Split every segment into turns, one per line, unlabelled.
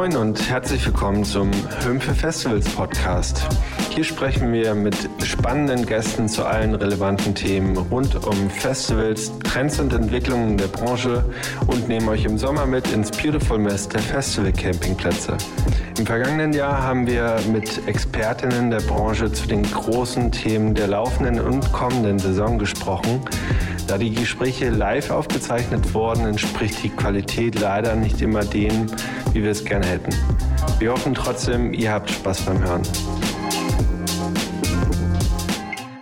Moin und herzlich willkommen zum Hümpfe Festivals Podcast. Hier sprechen wir mit spannenden Gästen zu allen relevanten Themen rund um Festivals, Trends und Entwicklungen der Branche und nehmen euch im Sommer mit ins Beautiful Mess der Festival Campingplätze. Im vergangenen Jahr haben wir mit Expertinnen der Branche zu den großen Themen der laufenden und kommenden Saison gesprochen. Da die Gespräche live aufgezeichnet wurden, entspricht die Qualität leider nicht immer dem, wie wir es gerne hätten. Wir hoffen trotzdem, ihr habt Spaß beim Hören.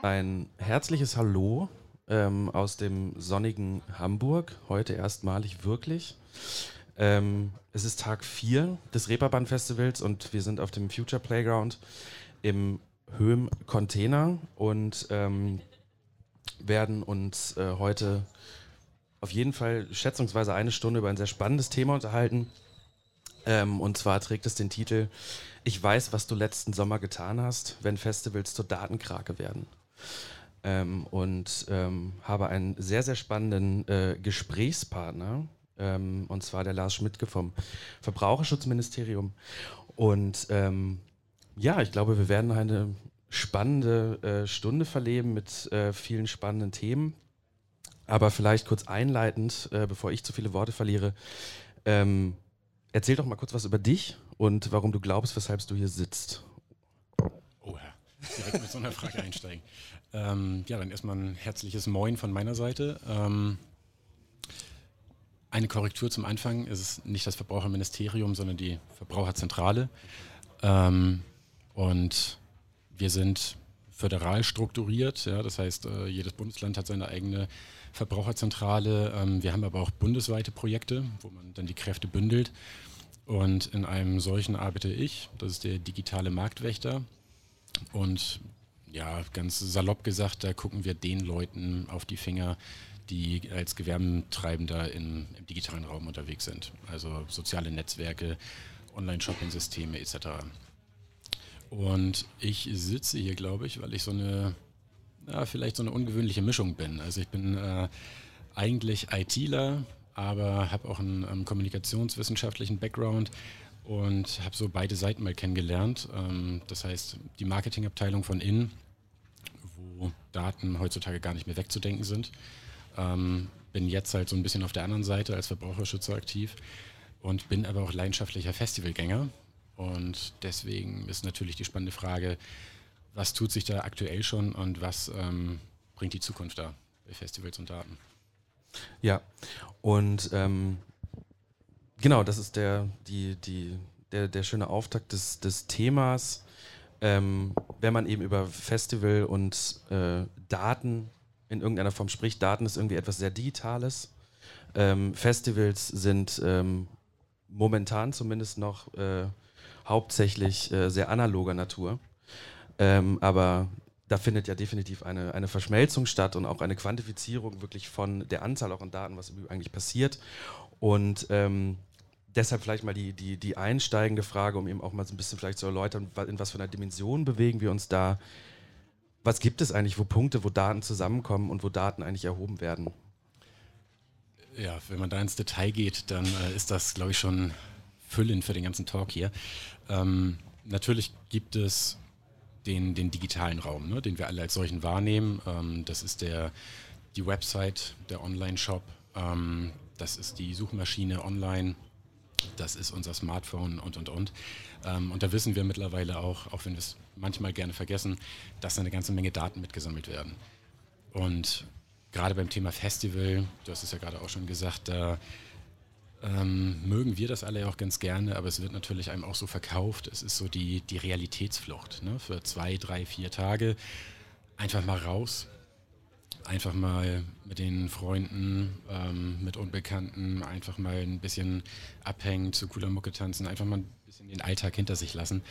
Ein herzliches Hallo ähm, aus dem sonnigen Hamburg, heute erstmalig wirklich. Ähm, es ist Tag 4 des Reeperbahn Festivals und wir sind auf dem Future Playground im Höhm Container und ähm, werden uns äh, heute auf jeden Fall schätzungsweise eine Stunde über ein sehr spannendes Thema unterhalten. Ähm, und zwar trägt es den Titel Ich weiß, was du letzten Sommer getan hast, wenn Festivals zur Datenkrake werden. Ähm, und ähm, habe einen sehr, sehr spannenden äh, Gesprächspartner, ähm, und zwar der Lars Schmidtke vom Verbraucherschutzministerium. Und ähm, ja, ich glaube, wir werden eine spannende äh, Stunde verleben mit äh, vielen spannenden Themen. Aber vielleicht kurz einleitend, äh, bevor ich zu viele Worte verliere, ähm, erzähl doch mal kurz was über dich und warum du glaubst, weshalb du hier sitzt.
Oh ja, direkt mit so einer Frage einsteigen. Ähm, ja, dann erstmal ein herzliches Moin von meiner Seite. Ähm, eine Korrektur zum Anfang ist es nicht das Verbraucherministerium, sondern die Verbraucherzentrale. Ähm, und wir sind föderal strukturiert, ja, das heißt, äh, jedes Bundesland hat seine eigene Verbraucherzentrale. Ähm, wir haben aber auch bundesweite Projekte, wo man dann die Kräfte bündelt. Und in einem solchen arbeite ich, das ist der digitale Marktwächter. Und ja, ganz salopp gesagt, da gucken wir den Leuten auf die Finger, die als Gewerbentreibender in, im digitalen Raum unterwegs sind. Also soziale Netzwerke, Online-Shopping-Systeme etc. Und ich sitze hier, glaube ich, weil ich so eine, ja, vielleicht so eine ungewöhnliche Mischung bin. Also ich bin äh, eigentlich ITler, aber habe auch einen ähm, kommunikationswissenschaftlichen Background und habe so beide Seiten mal kennengelernt. Ähm, das heißt, die Marketingabteilung von innen, wo Daten heutzutage gar nicht mehr wegzudenken sind. Ähm, bin jetzt halt so ein bisschen auf der anderen Seite als Verbraucherschützer aktiv und bin aber auch leidenschaftlicher Festivalgänger. Und deswegen ist natürlich die spannende Frage, was tut sich da aktuell schon und was ähm, bringt die Zukunft da bei Festivals und Daten?
Ja, und ähm, genau, das ist der, die, die, der, der schöne Auftakt des, des Themas. Ähm, wenn man eben über Festival und äh, Daten in irgendeiner Form spricht, Daten ist irgendwie etwas sehr Digitales. Ähm, Festivals sind ähm, momentan zumindest noch äh, hauptsächlich äh, sehr analoger Natur. Ähm, aber da findet ja definitiv eine, eine Verschmelzung statt und auch eine Quantifizierung wirklich von der Anzahl auch an Daten, was eigentlich passiert. Und ähm, deshalb vielleicht mal die, die, die einsteigende Frage, um eben auch mal so ein bisschen vielleicht zu erläutern, in was für einer Dimension bewegen wir uns da. Was gibt es eigentlich, wo Punkte, wo Daten zusammenkommen und wo Daten eigentlich erhoben werden?
Ja, wenn man da ins Detail geht, dann äh, ist das, glaube ich, schon füllend für den ganzen Talk hier. Ähm, natürlich gibt es den, den digitalen Raum, ne, den wir alle als solchen wahrnehmen. Ähm, das ist der, die Website, der Online-Shop, ähm, das ist die Suchmaschine online, das ist unser Smartphone und, und, und. Ähm, und da wissen wir mittlerweile auch, auch wenn wir es manchmal gerne vergessen, dass eine ganze Menge Daten mitgesammelt werden. Und gerade beim Thema Festival, du hast es ja gerade auch schon gesagt, da ähm, mögen wir das alle auch ganz gerne, aber es wird natürlich einem auch so verkauft. Es ist so die, die Realitätsflucht. Ne? Für zwei, drei, vier Tage einfach mal raus, einfach mal mit den Freunden, ähm, mit Unbekannten, einfach mal ein bisschen abhängen, zu cooler Mucke tanzen, einfach mal ein bisschen den Alltag hinter sich lassen.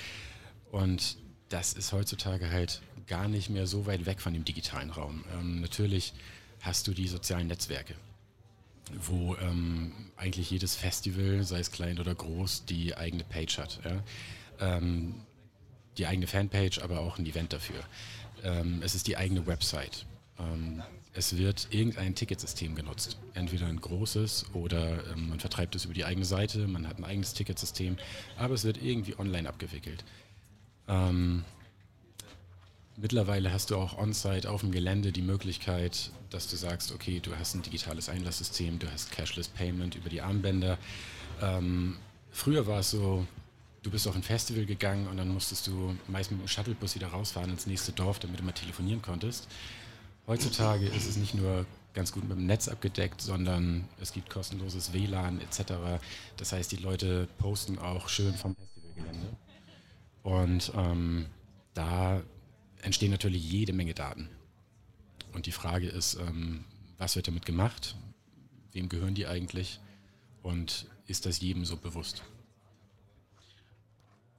Und das ist heutzutage halt gar nicht mehr so weit weg von dem digitalen Raum. Ähm, natürlich hast du die sozialen Netzwerke wo ähm, eigentlich jedes Festival, sei es klein oder groß, die eigene Page hat. Ja? Ähm, die eigene Fanpage, aber auch ein Event dafür. Ähm, es ist die eigene Website. Ähm, es wird irgendein Ticketsystem genutzt. Entweder ein großes oder ähm, man vertreibt es über die eigene Seite, man hat ein eigenes Ticketsystem, aber es wird irgendwie online abgewickelt. Mittlerweile hast du auch on-site auf dem Gelände die Möglichkeit, dass du sagst, okay, du hast ein digitales Einlasssystem, du hast Cashless Payment über die Armbänder. Ähm, früher war es so, du bist auf ein Festival gegangen und dann musstest du meist mit dem Shuttlebus wieder rausfahren ins nächste Dorf, damit du mal telefonieren konntest. Heutzutage ist es nicht nur ganz gut mit dem Netz abgedeckt, sondern es gibt kostenloses WLAN etc. Das heißt, die Leute posten auch schön vom Festivalgelände. Und ähm, da entstehen natürlich jede Menge Daten. Und die Frage ist, ähm, was wird damit gemacht? Wem gehören die eigentlich? Und ist das jedem so bewusst?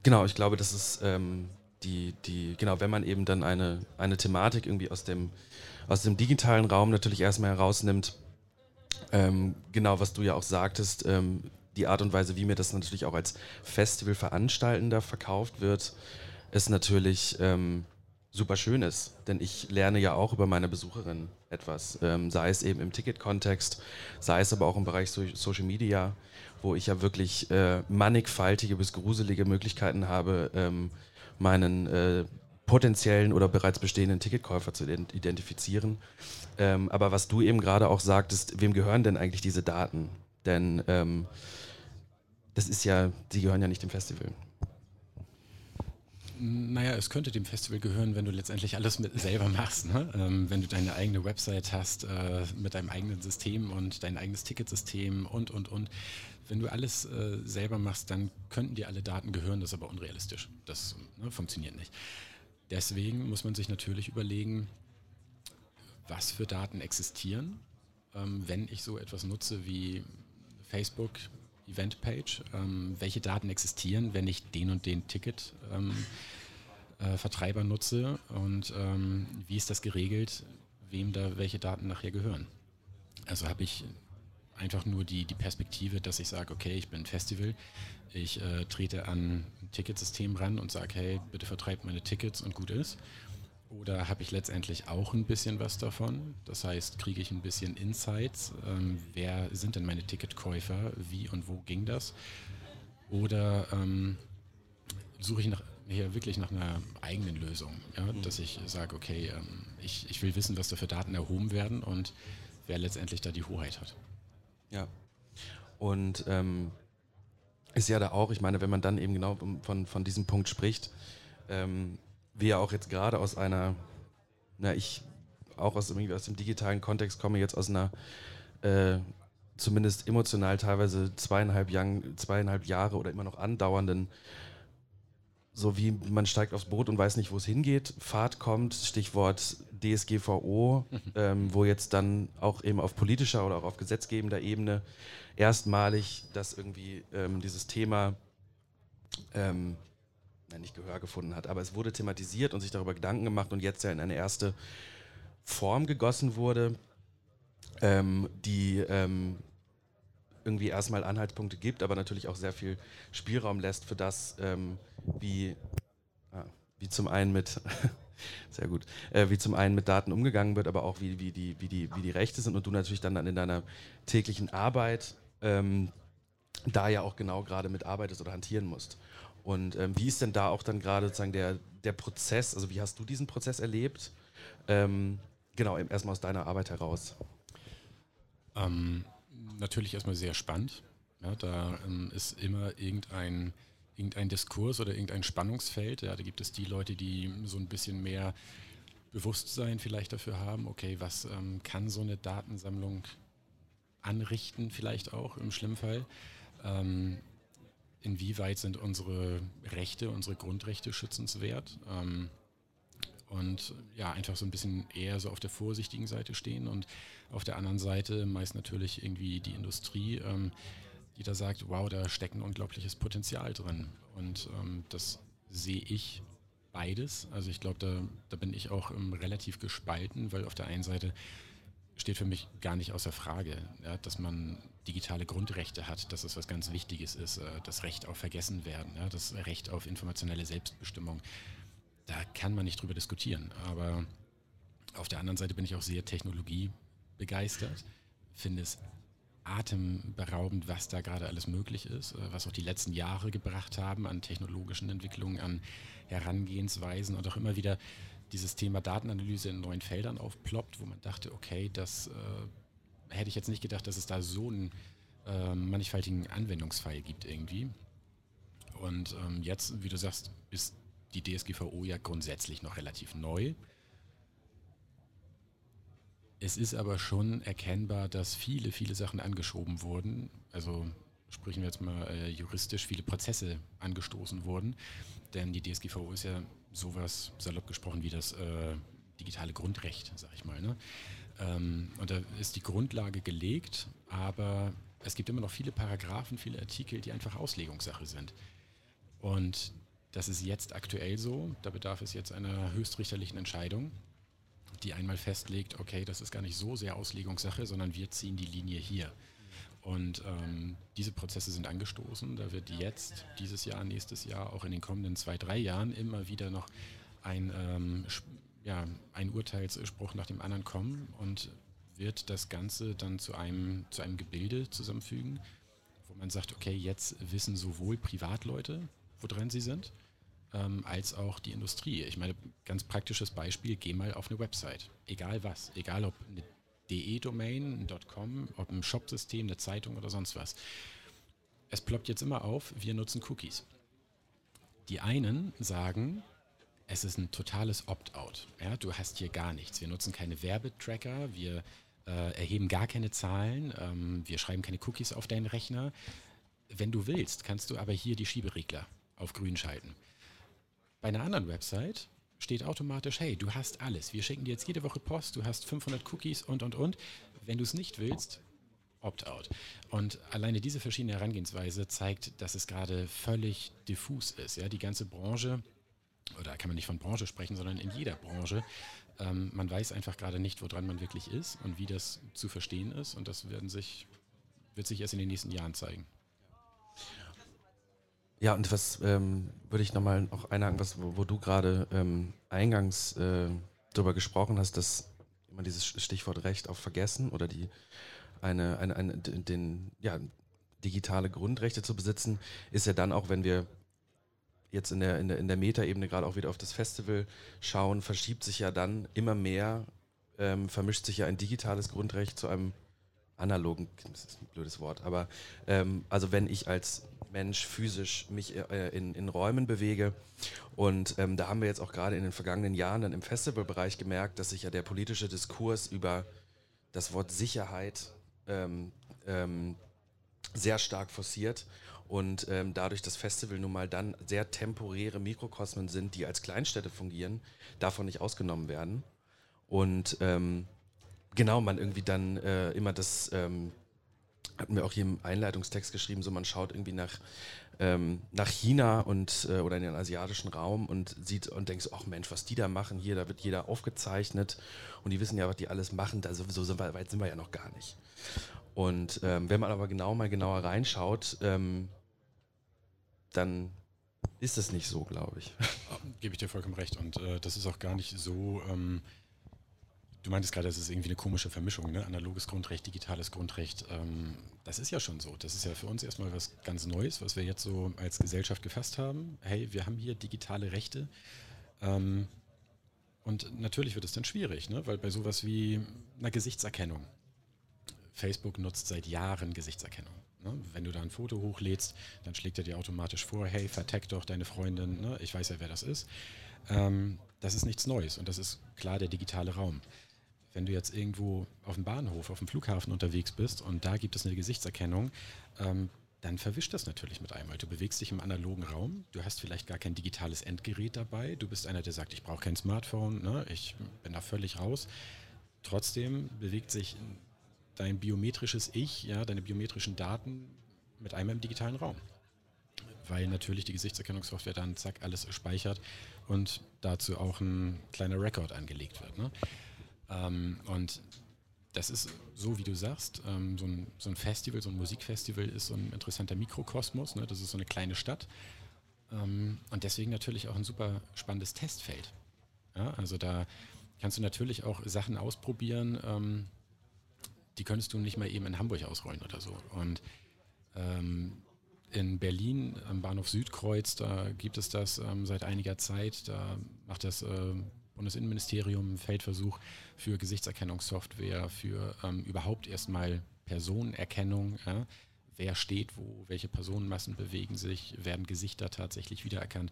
Genau, ich glaube, das ist ähm, die, die, genau, wenn man eben dann eine, eine Thematik irgendwie aus dem aus dem digitalen Raum natürlich erstmal herausnimmt, ähm, genau was du ja auch sagtest, ähm, die Art und Weise, wie mir das natürlich auch als Festivalveranstaltender verkauft wird, ist natürlich ähm, super schön ist. Denn ich lerne ja auch über meine Besucherin etwas, ähm, sei es eben im Ticket-Kontext, sei es aber auch im Bereich so Social Media, wo ich ja wirklich äh, mannigfaltige bis gruselige Möglichkeiten habe, ähm, meinen äh, potenziellen oder bereits bestehenden Ticketkäufer zu identifizieren. Ähm, aber was du eben gerade auch sagtest, wem gehören denn eigentlich diese Daten? Denn ähm, das ist ja, die gehören ja nicht dem Festival.
Naja, es könnte dem Festival gehören, wenn du letztendlich alles mit selber machst. Ne? Ähm, wenn du deine eigene Website hast äh, mit deinem eigenen System und dein eigenes Ticketsystem und, und, und. Wenn du alles äh, selber machst, dann könnten dir alle Daten gehören, das ist aber unrealistisch. Das ne, funktioniert nicht. Deswegen muss man sich natürlich überlegen, was für Daten existieren, ähm, wenn ich so etwas nutze wie Facebook Eventpage, ähm, welche Daten existieren, wenn ich den und den Ticket-Vertreiber ähm, äh, nutze und ähm, wie ist das geregelt, wem da welche Daten nachher gehören. Also habe ich einfach nur die, die Perspektive, dass ich sage, okay, ich bin ein Festival, ich äh, trete an ein Ticketsystem ran und sage, hey, bitte vertreibt meine Tickets und gut ist. Oder habe ich letztendlich auch ein bisschen was davon? Das heißt, kriege ich ein bisschen Insights? Ähm, wer sind denn meine Ticketkäufer? Wie und wo ging das? Oder ähm, suche ich nach, hier wirklich nach einer eigenen Lösung? Ja? Mhm. Dass ich sage, okay, ähm, ich, ich will wissen, was da für Daten erhoben werden und wer letztendlich da die Hoheit hat.
Ja. Und ähm, ist ja da auch, ich meine, wenn man dann eben genau von, von diesem Punkt spricht, ähm, wir ja auch jetzt gerade aus einer, na, ich auch aus, irgendwie aus dem digitalen Kontext komme, jetzt aus einer äh, zumindest emotional teilweise zweieinhalb, Young, zweieinhalb Jahre oder immer noch andauernden, so wie man steigt aufs Boot und weiß nicht, wo es hingeht, Fahrt kommt, Stichwort DSGVO, ähm, wo jetzt dann auch eben auf politischer oder auch auf gesetzgebender Ebene erstmalig dass irgendwie ähm, dieses Thema ähm, nicht Gehör gefunden hat, aber es wurde thematisiert und sich darüber Gedanken gemacht und jetzt ja in eine erste Form gegossen wurde, ähm, die ähm, irgendwie erstmal Anhaltspunkte gibt, aber natürlich auch sehr viel Spielraum lässt für das, ähm, wie, ah, wie zum einen mit sehr gut, äh, wie zum einen mit Daten umgegangen wird, aber auch wie, wie, die, wie, die, wie die Rechte sind und du natürlich dann in deiner täglichen Arbeit ähm, da ja auch genau gerade mit arbeitest oder hantieren musst. Und ähm, wie ist denn da auch dann gerade sozusagen der, der Prozess, also wie hast du diesen Prozess erlebt? Ähm, genau, erstmal aus deiner Arbeit heraus.
Ähm, natürlich erstmal sehr spannend. Ja, da ähm, ist immer irgendein, irgendein Diskurs oder irgendein Spannungsfeld. Ja, da gibt es die Leute, die so ein bisschen mehr Bewusstsein vielleicht dafür haben, okay, was ähm, kann so eine Datensammlung anrichten, vielleicht auch im Schlimmfall. Ähm, inwieweit sind unsere Rechte, unsere Grundrechte schützenswert? Ähm, und ja, einfach so ein bisschen eher so auf der vorsichtigen Seite stehen und auf der anderen Seite meist natürlich irgendwie die Industrie, ähm, die da sagt, wow, da steckt ein unglaubliches Potenzial drin. Und ähm, das sehe ich beides. Also ich glaube, da, da bin ich auch ähm, relativ gespalten, weil auf der einen Seite steht für mich gar nicht außer Frage, ja, dass man digitale Grundrechte hat, dass es was ganz Wichtiges ist, äh, das Recht auf Vergessenwerden, ja, das Recht auf informationelle Selbstbestimmung. Da kann man nicht drüber diskutieren. Aber Auf der anderen Seite bin ich auch sehr technologiebegeistert, finde es atemberaubend, was da gerade alles möglich ist, äh, was auch die letzten Jahre gebracht haben an technologischen Entwicklungen, an Herangehensweisen und auch immer wieder dieses Thema Datenanalyse in neuen Feldern aufploppt, wo man dachte, okay, das äh, hätte ich jetzt nicht gedacht, dass es da so einen äh, mannigfaltigen Anwendungsfall gibt irgendwie. Und ähm, jetzt, wie du sagst, ist die DSGVO ja grundsätzlich noch relativ neu. Es ist aber schon erkennbar, dass viele, viele Sachen angeschoben wurden. Also sprechen wir jetzt mal äh, juristisch, viele Prozesse angestoßen wurden. Denn die DSGVO ist ja sowas, salopp gesprochen, wie das äh, digitale Grundrecht, sag ich mal. Ne? Ähm, und da ist die Grundlage gelegt, aber es gibt immer noch viele Paragraphen, viele Artikel, die einfach Auslegungssache sind. Und das ist jetzt aktuell so. Da bedarf es jetzt einer höchstrichterlichen Entscheidung, die einmal festlegt, okay, das ist gar nicht so sehr Auslegungssache, sondern wir ziehen die Linie hier. Und ähm, diese Prozesse sind angestoßen. Da wird jetzt, dieses Jahr, nächstes Jahr, auch in den kommenden zwei, drei Jahren immer wieder noch ein, ähm, ja, ein Urteilsspruch nach dem anderen kommen und wird das Ganze dann zu einem, zu einem Gebilde zusammenfügen, wo man sagt, okay, jetzt wissen sowohl Privatleute, woran sie sind, ähm, als auch die Industrie. Ich meine, ganz praktisches Beispiel, geh mal auf eine Website, egal was, egal ob eine de-Domain, .com, ob ein Shopsystem, eine Zeitung oder sonst was. Es ploppt jetzt immer auf, wir nutzen Cookies. Die einen sagen, es ist ein totales Opt-out. Ja, du hast hier gar nichts. Wir nutzen keine Werbetracker, wir äh, erheben gar keine Zahlen, ähm, wir schreiben keine Cookies auf deinen Rechner. Wenn du willst, kannst du aber hier die Schieberegler auf grün schalten. Bei einer anderen Website steht automatisch, hey, du hast alles. Wir schicken dir jetzt jede Woche Post, du hast 500 Cookies und, und, und. Wenn du es nicht willst, Opt-out. Und alleine diese verschiedene Herangehensweise zeigt, dass es gerade völlig diffus ist. Ja, die ganze Branche, oder kann man nicht von Branche sprechen, sondern in jeder Branche, ähm, man weiß einfach gerade nicht, woran man wirklich ist und wie das zu verstehen ist. Und das werden sich, wird sich erst in den nächsten Jahren zeigen.
Ja, und was ähm, würde ich nochmal auch einhaken, was, wo, wo du gerade ähm, eingangs äh, darüber gesprochen hast, dass immer dieses Stichwort Recht auf Vergessen oder die eine, eine, eine den, ja, digitale Grundrechte zu besitzen, ist ja dann auch, wenn wir jetzt in der, in der, in der Metaebene gerade auch wieder auf das Festival schauen, verschiebt sich ja dann immer mehr, ähm, vermischt sich ja ein digitales Grundrecht zu einem analogen, das ist ein blödes Wort, aber ähm, also wenn ich als Mensch physisch mich äh, in, in Räumen bewege. Und ähm, da haben wir jetzt auch gerade in den vergangenen Jahren dann im Festivalbereich gemerkt, dass sich ja der politische Diskurs über das Wort Sicherheit ähm, ähm, sehr stark forciert und ähm, dadurch das Festival nun mal dann sehr temporäre Mikrokosmen sind, die als Kleinstädte fungieren, davon nicht ausgenommen werden. Und ähm, genau, man irgendwie dann äh, immer das ähm, hatten wir auch hier im Einleitungstext geschrieben, so man schaut irgendwie nach, ähm, nach China und äh, oder in den asiatischen Raum und sieht und denkt ach Mensch, was die da machen hier, da wird jeder aufgezeichnet und die wissen ja, was die alles machen, also so sind weit sind wir ja noch gar nicht. Und ähm, wenn man aber genau mal genauer reinschaut, ähm, dann ist es nicht so, glaube ich.
Gebe ich dir vollkommen recht. Und äh, das ist auch gar nicht so ähm, Du meintest gerade, das ist irgendwie eine komische Vermischung, ne? analoges Grundrecht, digitales Grundrecht. Ähm, das ist ja schon so. Das ist ja für uns erstmal was ganz Neues, was wir jetzt so als Gesellschaft gefasst haben. Hey, wir haben hier digitale Rechte. Ähm, und natürlich wird es dann schwierig, ne? weil bei sowas wie einer Gesichtserkennung, Facebook nutzt seit Jahren Gesichtserkennung. Ne? Wenn du da ein Foto hochlädst, dann schlägt er dir automatisch vor, hey, vertag doch deine Freundin, ne? ich weiß ja, wer das ist. Ähm, das ist nichts Neues und das ist klar der digitale Raum. Wenn du jetzt irgendwo auf dem Bahnhof, auf dem Flughafen unterwegs bist und da gibt es eine Gesichtserkennung, ähm, dann verwischt das natürlich mit einmal. Du bewegst dich im analogen Raum, du hast vielleicht gar kein digitales Endgerät dabei, du bist einer, der sagt, ich brauche kein Smartphone, ne? ich bin da völlig raus. Trotzdem bewegt sich dein biometrisches Ich, ja, deine biometrischen Daten mit einmal im digitalen Raum. Weil natürlich die Gesichtserkennungssoftware dann zack alles speichert und dazu auch ein kleiner Rekord angelegt wird. Ne? Ähm, und das ist so, wie du sagst, ähm, so, ein, so, ein, Festival, so ein Musikfestival ist so ein interessanter Mikrokosmos. Ne? Das ist so eine kleine Stadt. Ähm, und deswegen natürlich auch ein super spannendes Testfeld. Ja? Also da kannst du natürlich auch Sachen ausprobieren, ähm, die könntest du nicht mal eben in Hamburg ausrollen oder so. Und ähm, in Berlin am Bahnhof Südkreuz, da gibt es das ähm, seit einiger Zeit. Da macht das äh, Bundesinnenministerium Feldversuch für Gesichtserkennungssoftware, für ähm, überhaupt erstmal Personenerkennung. Ja? Wer steht wo, welche Personenmassen bewegen sich, werden Gesichter tatsächlich wiedererkannt.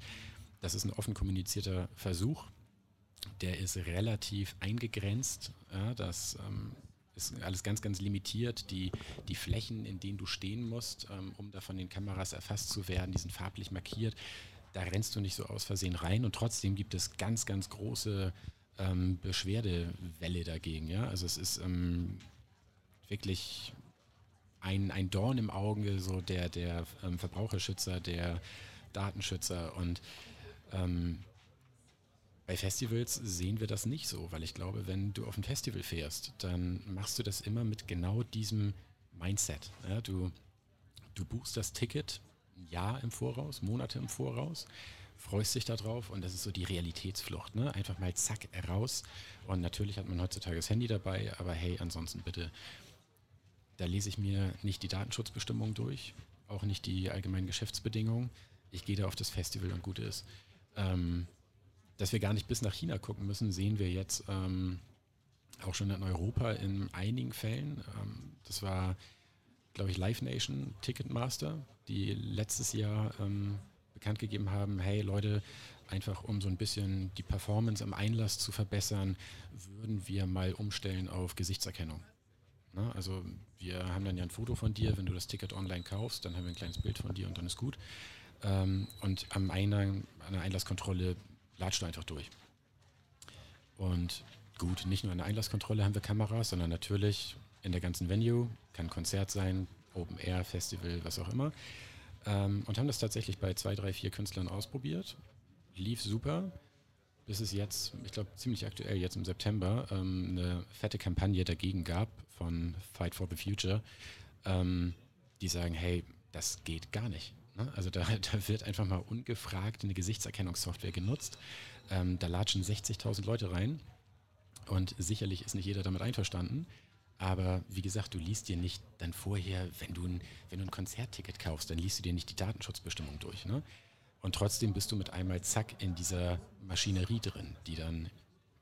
Das ist ein offen kommunizierter Versuch. Der ist relativ eingegrenzt. Ja? Das ähm, ist alles ganz, ganz limitiert. Die, die Flächen, in denen du stehen musst, ähm, um da von den Kameras erfasst zu werden, die sind farblich markiert. Da rennst du nicht so aus Versehen rein und trotzdem gibt es ganz, ganz große ähm, Beschwerdewelle dagegen. Ja? Also es ist ähm, wirklich ein, ein Dorn im Auge so der, der ähm, Verbraucherschützer, der Datenschützer und ähm, bei Festivals sehen wir das nicht so, weil ich glaube, wenn du auf ein Festival fährst, dann machst du das immer mit genau diesem Mindset. Ja, du, du buchst das Ticket ein Jahr im Voraus, Monate im Voraus, freust dich darauf und das ist so die Realitätsflucht. Ne? Einfach mal zack, raus. Und natürlich hat man heutzutage das Handy dabei, aber hey, ansonsten bitte, da lese ich mir nicht die Datenschutzbestimmungen durch, auch nicht die allgemeinen Geschäftsbedingungen. Ich gehe da auf das Festival und gut ist. Ähm, dass wir gar nicht bis nach China gucken müssen, sehen wir jetzt ähm, auch schon in Europa in einigen Fällen. Ähm, das war, glaube ich, Live Nation Ticketmaster, die letztes Jahr ähm, bekannt gegeben haben, hey Leute, einfach um so ein bisschen die Performance am Einlass zu verbessern, würden wir mal umstellen auf Gesichtserkennung. Na, also wir haben dann ja ein Foto von dir, wenn du das Ticket online kaufst, dann haben wir ein kleines Bild von dir und dann ist gut. Ähm, und am Eingang, an der Einlasskontrolle latscht du einfach durch. Und gut, nicht nur an der Einlasskontrolle haben wir Kameras, sondern natürlich in der ganzen Venue, kann Konzert sein, Open Air, Festival, was auch immer. Ähm, und haben das tatsächlich bei zwei, drei, vier Künstlern ausprobiert. Lief super, bis es jetzt, ich glaube ziemlich aktuell, jetzt im September, ähm, eine fette Kampagne dagegen gab von Fight for the Future, ähm, die sagen, hey, das geht gar nicht. Ne? Also da, da, wird einfach mal ungefragt eine Gesichtserkennungssoftware genutzt. Ähm, da latschen 60.000 Leute rein und sicherlich ist nicht jeder damit einverstanden. Aber wie gesagt, du liest dir nicht dann vorher, wenn du ein, wenn du ein Konzertticket kaufst, dann liest du dir nicht die Datenschutzbestimmung durch. Ne? Und trotzdem bist du mit einmal zack in dieser Maschinerie drin, die dann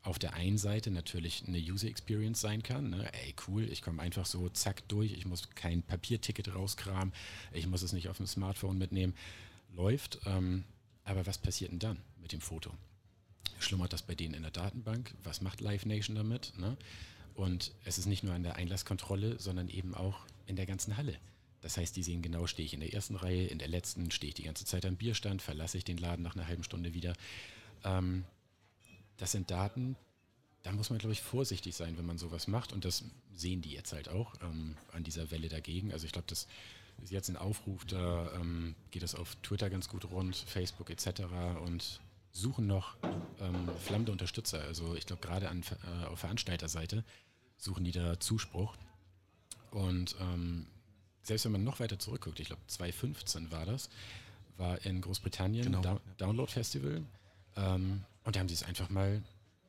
auf der einen Seite natürlich eine User Experience sein kann. Ne? Ey, cool, ich komme einfach so zack durch, ich muss kein Papierticket rauskramen, ich muss es nicht auf dem Smartphone mitnehmen. Läuft. Ähm, aber was passiert denn dann mit dem Foto? Schlummert das bei denen in der Datenbank? Was macht Live Nation damit? Ne? Und es ist nicht nur an der Einlasskontrolle, sondern eben auch in der ganzen Halle. Das heißt, die sehen genau, stehe ich in der ersten Reihe, in der letzten, stehe ich die ganze Zeit am Bierstand, verlasse ich den Laden nach einer halben Stunde wieder. Ähm, das sind Daten, da muss man, glaube ich, vorsichtig sein, wenn man sowas macht. Und das sehen die jetzt halt auch ähm, an dieser Welle dagegen. Also ich glaube, das ist jetzt ein Aufruf, da ähm, geht es auf Twitter ganz gut rund, Facebook etc. und suchen noch ähm, flammende Unterstützer. Also ich glaube, gerade äh, auf Veranstalterseite suchen die da Zuspruch. Und ähm, selbst wenn man noch weiter zurückguckt, ich glaube 2015 war das, war in Großbritannien genau. da Download Festival. Ähm, und da haben sie es einfach mal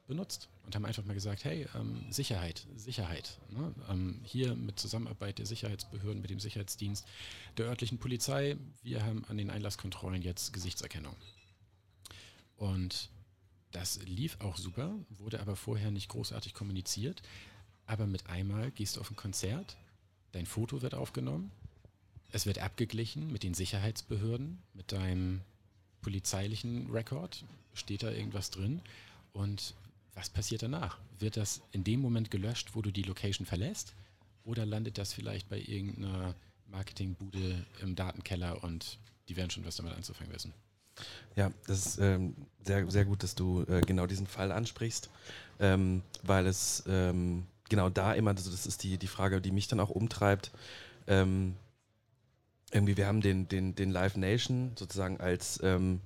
benutzt und haben einfach mal gesagt, hey, ähm, Sicherheit, Sicherheit. Ne? Ähm, hier mit Zusammenarbeit der Sicherheitsbehörden, mit dem Sicherheitsdienst, der örtlichen Polizei, wir haben an den Einlasskontrollen jetzt Gesichtserkennung. Und das lief auch super, wurde aber vorher nicht großartig kommuniziert. Aber mit einmal gehst du auf ein Konzert, dein Foto wird aufgenommen, es wird abgeglichen mit den Sicherheitsbehörden, mit deinem polizeilichen Rekord, steht da irgendwas drin und was passiert danach? Wird das in dem Moment gelöscht, wo du die Location verlässt? Oder landet das vielleicht bei irgendeiner Marketingbude im Datenkeller und die werden schon was damit anzufangen wissen?
Ja, das ist ähm, sehr, sehr gut, dass du äh, genau diesen Fall ansprichst, ähm, weil es ähm, genau da immer, also das ist die, die Frage, die mich dann auch umtreibt. Ähm, irgendwie, wir haben den, den, den Live Nation sozusagen als, ähm,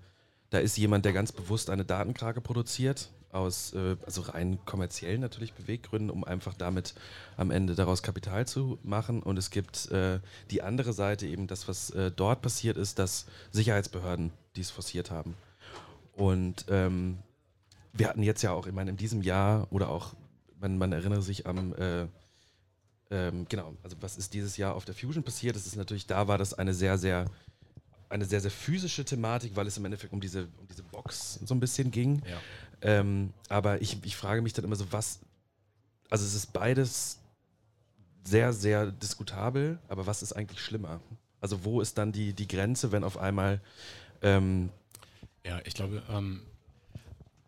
da ist jemand, der ganz bewusst eine Datenkrake produziert aus äh, also rein kommerziellen natürlich Beweggründen, um einfach damit am Ende daraus Kapital zu machen. Und es gibt äh, die andere Seite eben das, was äh, dort passiert ist, dass Sicherheitsbehörden dies forciert haben. Und ähm, wir hatten jetzt ja auch, ich meine, in diesem Jahr oder auch, man, man erinnere sich am, äh, ähm, genau, also was ist dieses Jahr auf der Fusion passiert? Das ist natürlich, da war das eine sehr, sehr, eine sehr, sehr physische Thematik, weil es im Endeffekt um diese, um diese Box so ein bisschen ging.
Ja.
Ähm, aber ich, ich frage mich dann immer so, was, also es ist beides sehr, sehr diskutabel, aber was ist eigentlich schlimmer? Also wo ist dann die, die Grenze, wenn auf einmal ähm,
Ja, ich glaube, ähm,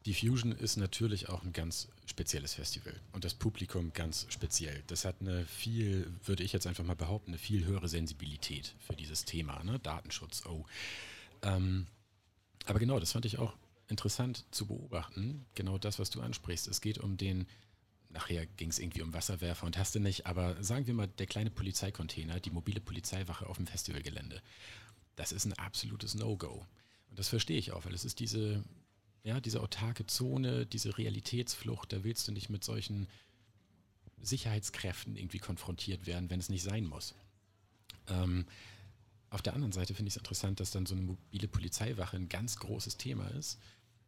die Fusion ist natürlich auch ein ganz spezielles Festival und das Publikum ganz speziell. Das hat eine viel, würde ich jetzt einfach mal behaupten, eine viel höhere Sensibilität für dieses Thema, ne? Datenschutz, oh. Ähm, aber genau, das fand ich auch interessant zu beobachten. Genau das, was du ansprichst. Es geht um den, nachher ging es irgendwie um Wasserwerfer und hast du nicht, aber sagen wir mal, der kleine Polizeicontainer, die mobile Polizeiwache auf dem Festivalgelände. Das ist ein absolutes No-Go. Und das verstehe ich auch, weil es ist diese, ja, diese autarke Zone, diese Realitätsflucht, da willst du nicht mit solchen Sicherheitskräften irgendwie konfrontiert werden, wenn es nicht sein muss. Ähm, auf der anderen Seite finde ich es interessant, dass dann so eine mobile Polizeiwache ein ganz großes Thema ist,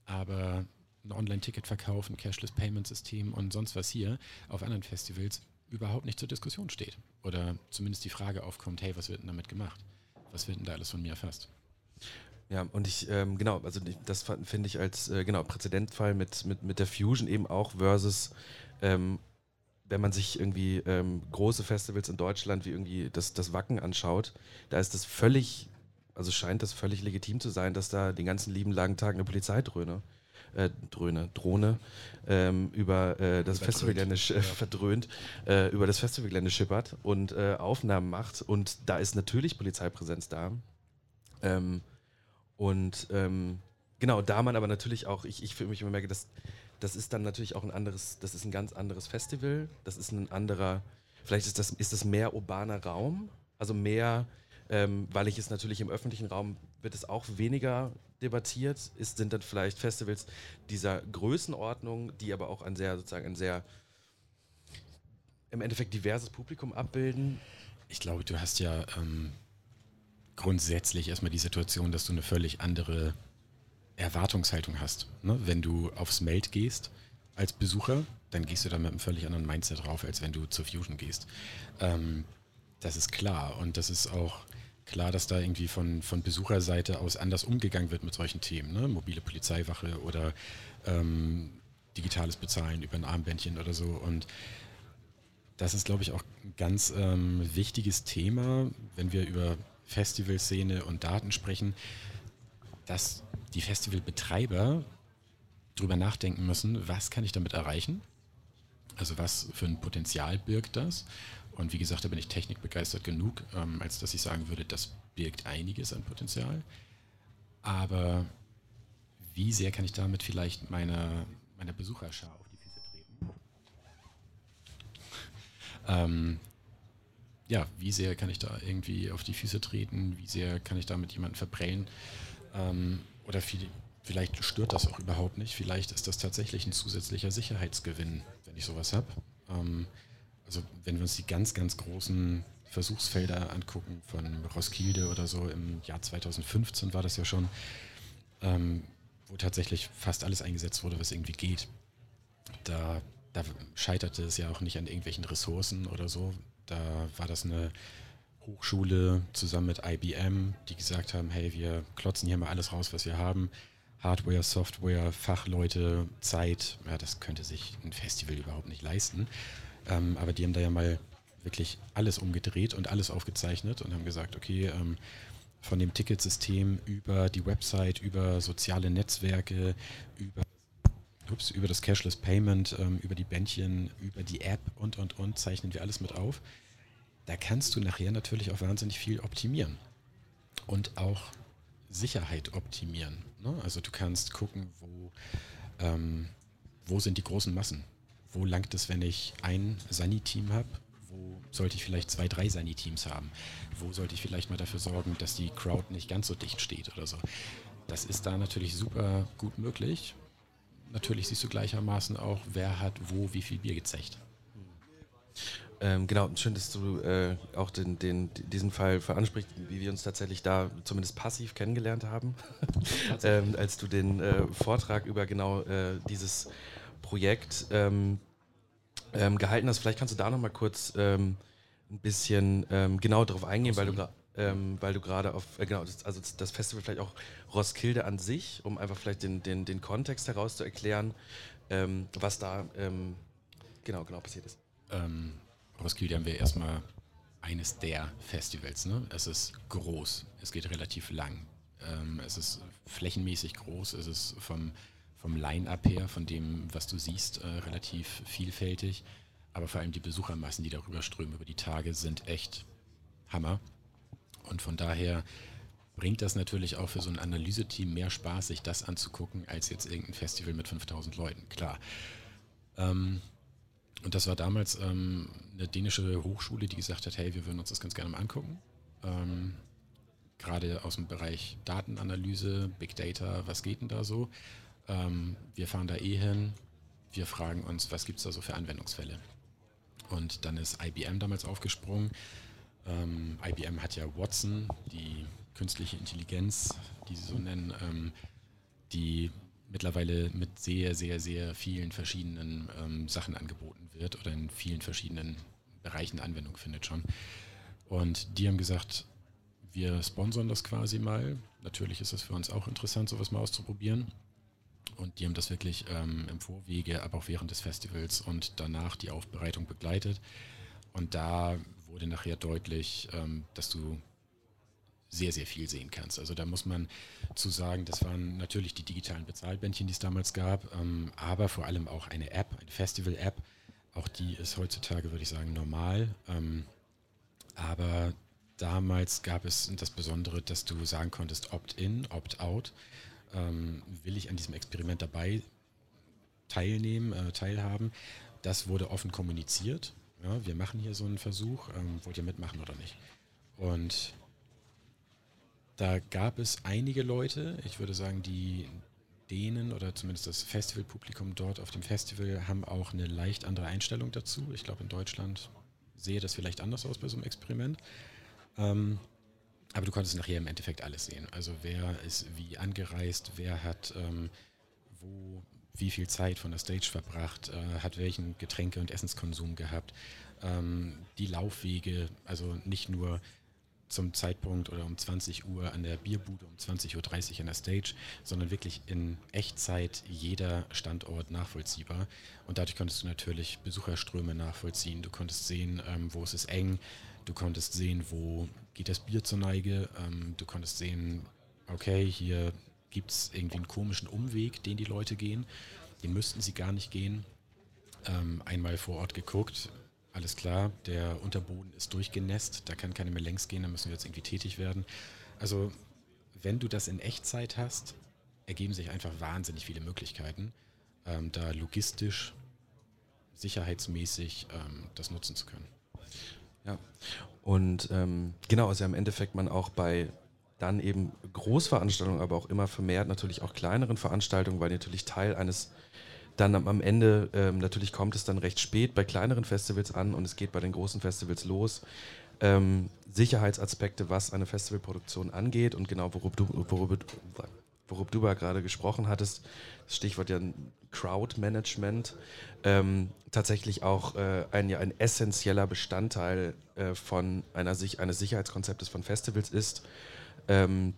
aber ein Online-Ticket-Verkauf, ein Cashless-Payment-System und sonst was hier auf anderen Festivals überhaupt nicht zur Diskussion steht. Oder zumindest die Frage aufkommt, hey, was wird denn damit gemacht? Was wird denn da alles von mir erfasst?
Ja, und ich, ähm, genau, also die- das finde ich als, äh, genau, Präzedenzfall mit, mit, mit der Fusion eben auch versus, ähm, wenn man sich irgendwie ähm, große Festivals in Deutschland wie irgendwie das, das Wacken anschaut, da ist das völlig, also scheint das völlig legitim zu sein, dass da den ganzen lieben langen Tag eine Polizeidröhne, äh, Dröhne, Drohne ähm, über äh, das
Verdröhnt.
Festivalgelände verdröhnt, äh, über das Festivalgelände schippert und äh, Aufnahmen macht und da ist natürlich Polizeipräsenz da. Ähm, und ähm, genau, da man aber natürlich auch, ich, ich für mich immer merke, dass das ist dann natürlich auch ein anderes, das ist ein ganz anderes Festival, das ist ein anderer, vielleicht ist das, ist das mehr urbaner Raum, also mehr, ähm, weil ich es natürlich im öffentlichen Raum wird es auch weniger debattiert, ist, sind dann vielleicht Festivals dieser Größenordnung, die aber auch ein sehr, sozusagen ein sehr im Endeffekt diverses Publikum abbilden.
Ich glaube, du hast ja ähm, grundsätzlich erstmal die Situation, dass du eine völlig andere Erwartungshaltung hast. Ne? Wenn du aufs Meld gehst als Besucher, dann gehst du da mit einem völlig anderen Mindset drauf, als wenn du zur Fusion gehst. Ähm, das ist klar und das ist auch klar, dass da irgendwie von, von Besucherseite aus anders umgegangen wird mit solchen Themen. Ne? Mobile Polizeiwache oder ähm, digitales Bezahlen über ein Armbändchen oder so und das ist, glaube ich, auch ein ganz ähm, wichtiges Thema, wenn wir über Festivalszene und Daten sprechen, dass die Festivalbetreiber darüber nachdenken müssen, was kann ich damit erreichen? Also was für ein Potenzial birgt das? Und wie gesagt, da bin ich technikbegeistert genug, ähm, als dass ich sagen würde, das birgt einiges an Potenzial. Aber wie sehr kann ich damit vielleicht meiner, meiner Besucherschar auf die Füße treten? Ähm, ja, wie sehr kann ich da irgendwie auf die Füße treten? Wie sehr kann ich damit jemanden verprellen? Ähm, oder viel, vielleicht stört das auch überhaupt nicht. Vielleicht ist das tatsächlich ein zusätzlicher Sicherheitsgewinn, wenn ich sowas habe. Ähm, also wenn wir uns die ganz, ganz großen Versuchsfelder angucken von Roskilde oder so im Jahr 2015 war das ja schon, ähm, wo tatsächlich fast alles eingesetzt wurde, was irgendwie geht. Da, da scheiterte es ja auch nicht an irgendwelchen Ressourcen oder so. Da war das eine Hochschule zusammen mit IBM, die gesagt haben, hey, wir klotzen hier mal alles raus, was wir haben. Hardware, Software, Fachleute, Zeit, ja, das könnte sich ein Festival überhaupt nicht leisten. Ähm, aber die haben da ja mal wirklich alles umgedreht und alles aufgezeichnet und haben gesagt, okay, ähm, von dem Ticketsystem über die Website, über soziale Netzwerke, über, ups, über das Cashless Payment, ähm, über die Bändchen, über die App und, und, und zeichnen wir alles mit auf. Da kannst du nachher natürlich auch wahnsinnig viel optimieren und auch Sicherheit optimieren. Ne? Also du kannst gucken, wo, ähm, wo sind die großen Massen? Wo langt es, wenn ich ein Sani-Team habe? Wo sollte ich vielleicht zwei, drei Sani-Teams haben? Wo sollte ich vielleicht mal dafür sorgen, dass die Crowd nicht ganz so dicht steht oder so? Das ist da natürlich super gut möglich. Natürlich siehst du gleichermaßen auch, wer hat wo wie viel Bier gezecht.
Ähm, genau, schön, dass du äh, auch den, den, diesen Fall veransprichst, wie wir uns tatsächlich da zumindest passiv kennengelernt haben, ähm, als du den äh, Vortrag über genau äh, dieses Projekt ähm, ähm gehalten hast. Vielleicht kannst du da nochmal kurz ähm, ein bisschen ähm, genau darauf eingehen, weil du, ähm, weil du gerade auf, äh, genau, das, also das Festival vielleicht auch Roskilde an sich, um einfach vielleicht den, den, den Kontext heraus zu erklären, was da genau, genau passiert ist.
Ähm, Roskilde haben wir erstmal eines der Festivals. Ne? Es ist groß, es geht relativ lang. Ähm, es ist flächenmäßig groß, es ist vom, vom Line-Up her, von dem, was du siehst, äh, relativ vielfältig. Aber vor allem die Besuchermassen, die darüber strömen über die Tage, sind echt Hammer. Und von daher bringt das natürlich auch für so ein Analyseteam mehr Spaß, sich das anzugucken, als jetzt irgendein Festival mit 5000 Leuten. Klar. Ähm, und das war damals ähm, eine dänische Hochschule, die gesagt hat, hey, wir würden uns das ganz gerne mal angucken. Ähm, Gerade aus dem Bereich Datenanalyse, Big Data, was geht denn da so? Ähm, wir fahren da eh hin, wir fragen uns, was gibt es da so für Anwendungsfälle? Und dann ist IBM damals aufgesprungen. Ähm, IBM hat ja Watson, die künstliche Intelligenz, die sie so nennen, ähm, die mittlerweile mit sehr, sehr, sehr vielen verschiedenen ähm, Sachen angeboten wird oder in vielen verschiedenen Bereichen Anwendung findet schon. Und die haben gesagt, wir sponsern das quasi mal. Natürlich ist es für uns auch interessant, sowas mal auszuprobieren. Und die haben das wirklich ähm, im Vorwege, aber auch während des Festivals und danach die Aufbereitung begleitet. Und da wurde nachher deutlich, ähm, dass du sehr, sehr viel sehen kannst. Also da muss man zu sagen, das waren natürlich die digitalen Bezahlbändchen, die es damals gab, ähm, aber vor allem auch eine App, eine Festival-App. Auch die ist heutzutage, würde ich sagen, normal. Ähm, aber damals gab es das Besondere, dass du sagen konntest, Opt-in, Opt-out. Will ich an diesem Experiment dabei teilnehmen, äh, teilhaben? Das wurde offen kommuniziert. Ja, wir machen hier so einen Versuch. Ähm, wollt ihr mitmachen oder nicht? Und da gab es einige Leute, ich würde sagen, die denen oder zumindest das Festivalpublikum dort auf dem Festival haben auch eine leicht andere Einstellung dazu. Ich glaube, in Deutschland sehe das vielleicht anders aus bei so einem Experiment. Ähm, aber du konntest nachher im Endeffekt alles sehen. Also wer ist wie angereist, wer hat ähm, wo wie viel Zeit von der Stage verbracht, äh, hat welchen Getränke- und Essenskonsum gehabt, ähm, die Laufwege, also nicht nur zum Zeitpunkt oder um 20 Uhr an der Bierbude, um 20.30 Uhr an der Stage, sondern wirklich in Echtzeit jeder Standort nachvollziehbar. Und dadurch konntest du natürlich Besucherströme nachvollziehen. Du konntest sehen, ähm, wo ist eng. Du konntest sehen, wo geht das Bier zur Neige. Ähm, du konntest sehen, okay, hier gibt es irgendwie einen komischen Umweg, den die Leute gehen. Den müssten sie gar nicht gehen. Ähm, einmal vor Ort geguckt, alles klar, der Unterboden ist durchgenässt, da kann keine mehr längs gehen, da müssen wir jetzt irgendwie tätig werden. Also wenn du das in Echtzeit hast, ergeben sich einfach wahnsinnig viele Möglichkeiten, ähm, da logistisch, sicherheitsmäßig ähm, das nutzen zu können.
Ja, und ähm, genau, also im Endeffekt man auch bei dann eben Großveranstaltungen, aber auch immer vermehrt natürlich auch kleineren Veranstaltungen, weil natürlich Teil eines dann am, Ende, ähm, natürlich kommt es dann recht spät bei kleineren Festivals an und es geht bei den großen Festivals los. Ähm, Sicherheitsaspekte, was eine Festivalproduktion angeht und genau worüber du, worüber, worüber du gerade gesprochen hattest, das Stichwort ja Crowd-Management, ähm, tatsächlich auch äh, ein, ein essentieller Bestandteil äh, von einer, eines Sicherheitskonzeptes von Festivals ist, ähm,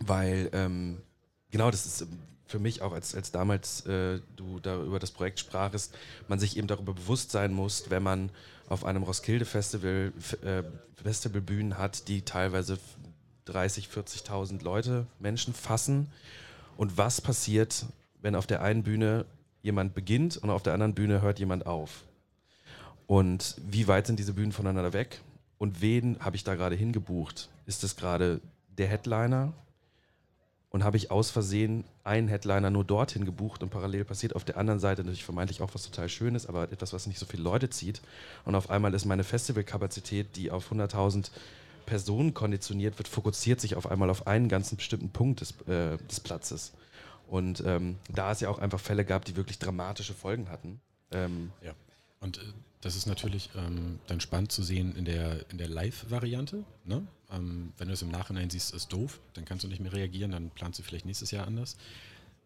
weil ähm, genau das ist für mich auch, als, als damals äh, du da über das Projekt sprachest, man sich eben darüber bewusst sein muss, wenn man auf einem Roskilde-Festival äh, Festivalbühnen hat, die teilweise 30, 40.000 Leute, Menschen fassen. Und was passiert, wenn auf der einen Bühne jemand beginnt und auf der anderen Bühne hört jemand auf? Und wie weit sind diese Bühnen voneinander weg? Und wen habe ich da gerade hingebucht? Ist es gerade der Headliner und habe ich aus Versehen einen Headliner nur dorthin gebucht und parallel passiert auf der anderen Seite natürlich vermeintlich auch was total Schönes, aber etwas, was nicht so viele Leute zieht. Und auf einmal ist meine Festivalkapazität, die auf 100.000 Personen konditioniert wird, fokussiert sich auf einmal auf einen ganzen bestimmten Punkt des, äh, des Platzes. Und ähm, da es ja auch einfach Fälle gab, die wirklich dramatische Folgen hatten.
Ähm, ja. Und äh, das ist natürlich ähm, dann spannend zu sehen in der, in der Live-Variante. Ne? Ähm, wenn du es im Nachhinein siehst, ist doof, dann kannst du nicht mehr reagieren, dann planst du vielleicht nächstes Jahr anders.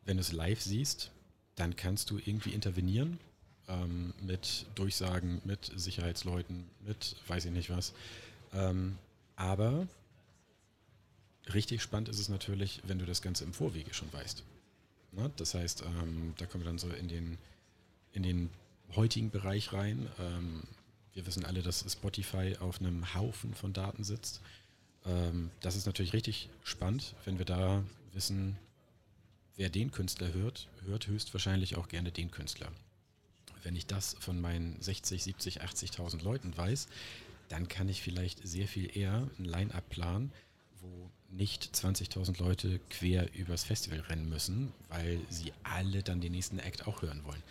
Wenn du es live siehst, dann kannst du irgendwie intervenieren ähm, mit Durchsagen, mit Sicherheitsleuten, mit weiß ich nicht was. Ähm, aber richtig spannend ist es natürlich, wenn du das Ganze im Vorwege schon weißt. Ne? Das heißt, ähm, da kommen wir dann so in den, in den heutigen Bereich rein. Ähm, wir wissen alle, dass Spotify auf einem Haufen von Daten sitzt. Ähm, das ist natürlich richtig spannend, wenn wir da wissen, wer den Künstler hört, hört höchstwahrscheinlich auch gerne den Künstler. Wenn ich das von meinen 60, 70, 80.000 Leuten weiß, dann kann ich vielleicht sehr viel eher ein Line-up planen, wo nicht 20.000 Leute quer übers Festival rennen müssen, weil sie alle dann den nächsten Act auch hören wollen.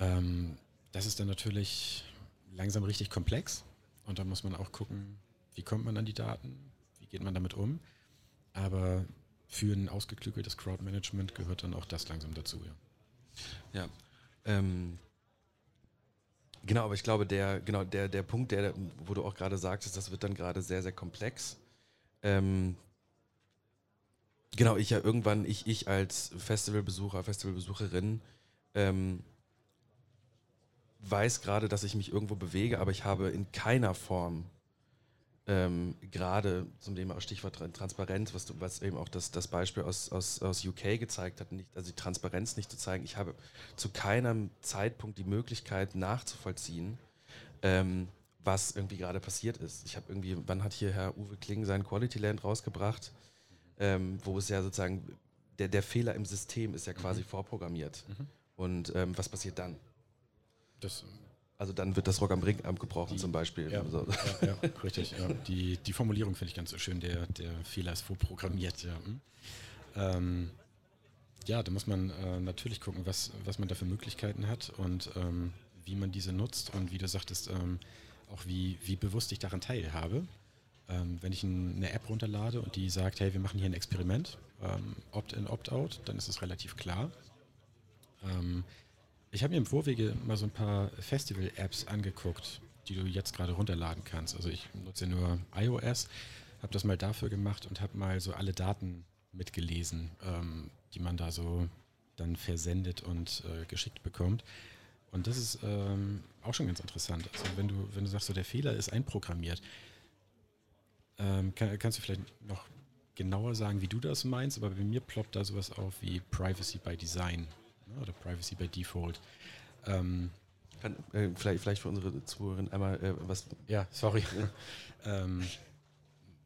Ähm, das ist dann natürlich langsam richtig komplex und da muss man auch gucken, wie kommt man an die Daten, wie geht man damit um. Aber für ein ausgeklügeltes Crowdmanagement gehört dann auch das langsam dazu,
ja. Ja. Ähm, genau, aber ich glaube, der, genau, der, der Punkt, der, wo du auch gerade sagtest, das wird dann gerade sehr, sehr komplex. Ähm, genau, ich ja irgendwann, ich, ich als Festivalbesucher, Festivalbesucherin, ähm, weiß gerade, dass ich mich irgendwo bewege, aber ich habe in keiner Form ähm, gerade zum Thema Stichwort Transparenz, was, du, was eben auch das, das Beispiel aus, aus, aus UK gezeigt hat, nicht, also die Transparenz nicht zu zeigen. Ich habe zu keinem Zeitpunkt die Möglichkeit nachzuvollziehen, ähm, was irgendwie gerade passiert ist. Ich habe irgendwie, wann hat hier Herr Uwe Kling sein Quality Land rausgebracht, ähm, wo es ja sozusagen, der, der Fehler im System ist ja quasi mhm. vorprogrammiert. Mhm. Und ähm, was passiert dann?
Das
also dann wird das Rock am Ring abgebrochen zum Beispiel.
Ja, so. ja, ja richtig. Die, die Formulierung finde ich ganz so schön. Der, der Fehler ist vorprogrammiert. Ja, hm. ähm, ja da muss man äh, natürlich gucken, was, was man da für Möglichkeiten hat und ähm, wie man diese nutzt und wie du sagtest, ähm, auch wie, wie bewusst ich daran teilhabe. Ähm, wenn ich ein, eine App runterlade und die sagt, hey, wir machen hier ein Experiment, ähm, Opt-in, Opt-out, dann ist es relativ klar. Ich habe mir im Vorwege mal so ein paar Festival-Apps angeguckt, die du jetzt gerade runterladen kannst. Also ich nutze nur iOS, habe das mal dafür gemacht und habe mal so alle Daten mitgelesen, ähm, die man da so dann versendet und äh, geschickt bekommt. Und das ist ähm, auch schon ganz interessant. Also wenn du, wenn du sagst, so der Fehler ist einprogrammiert, ähm, kann, kannst du vielleicht noch genauer sagen, wie du das meinst, aber bei mir ploppt da sowas auf wie Privacy by Design oder Privacy by Default. Ähm,
Kann, äh, vielleicht, vielleicht für unsere Zuhörerin einmal äh, was.
Ja, sorry. ähm,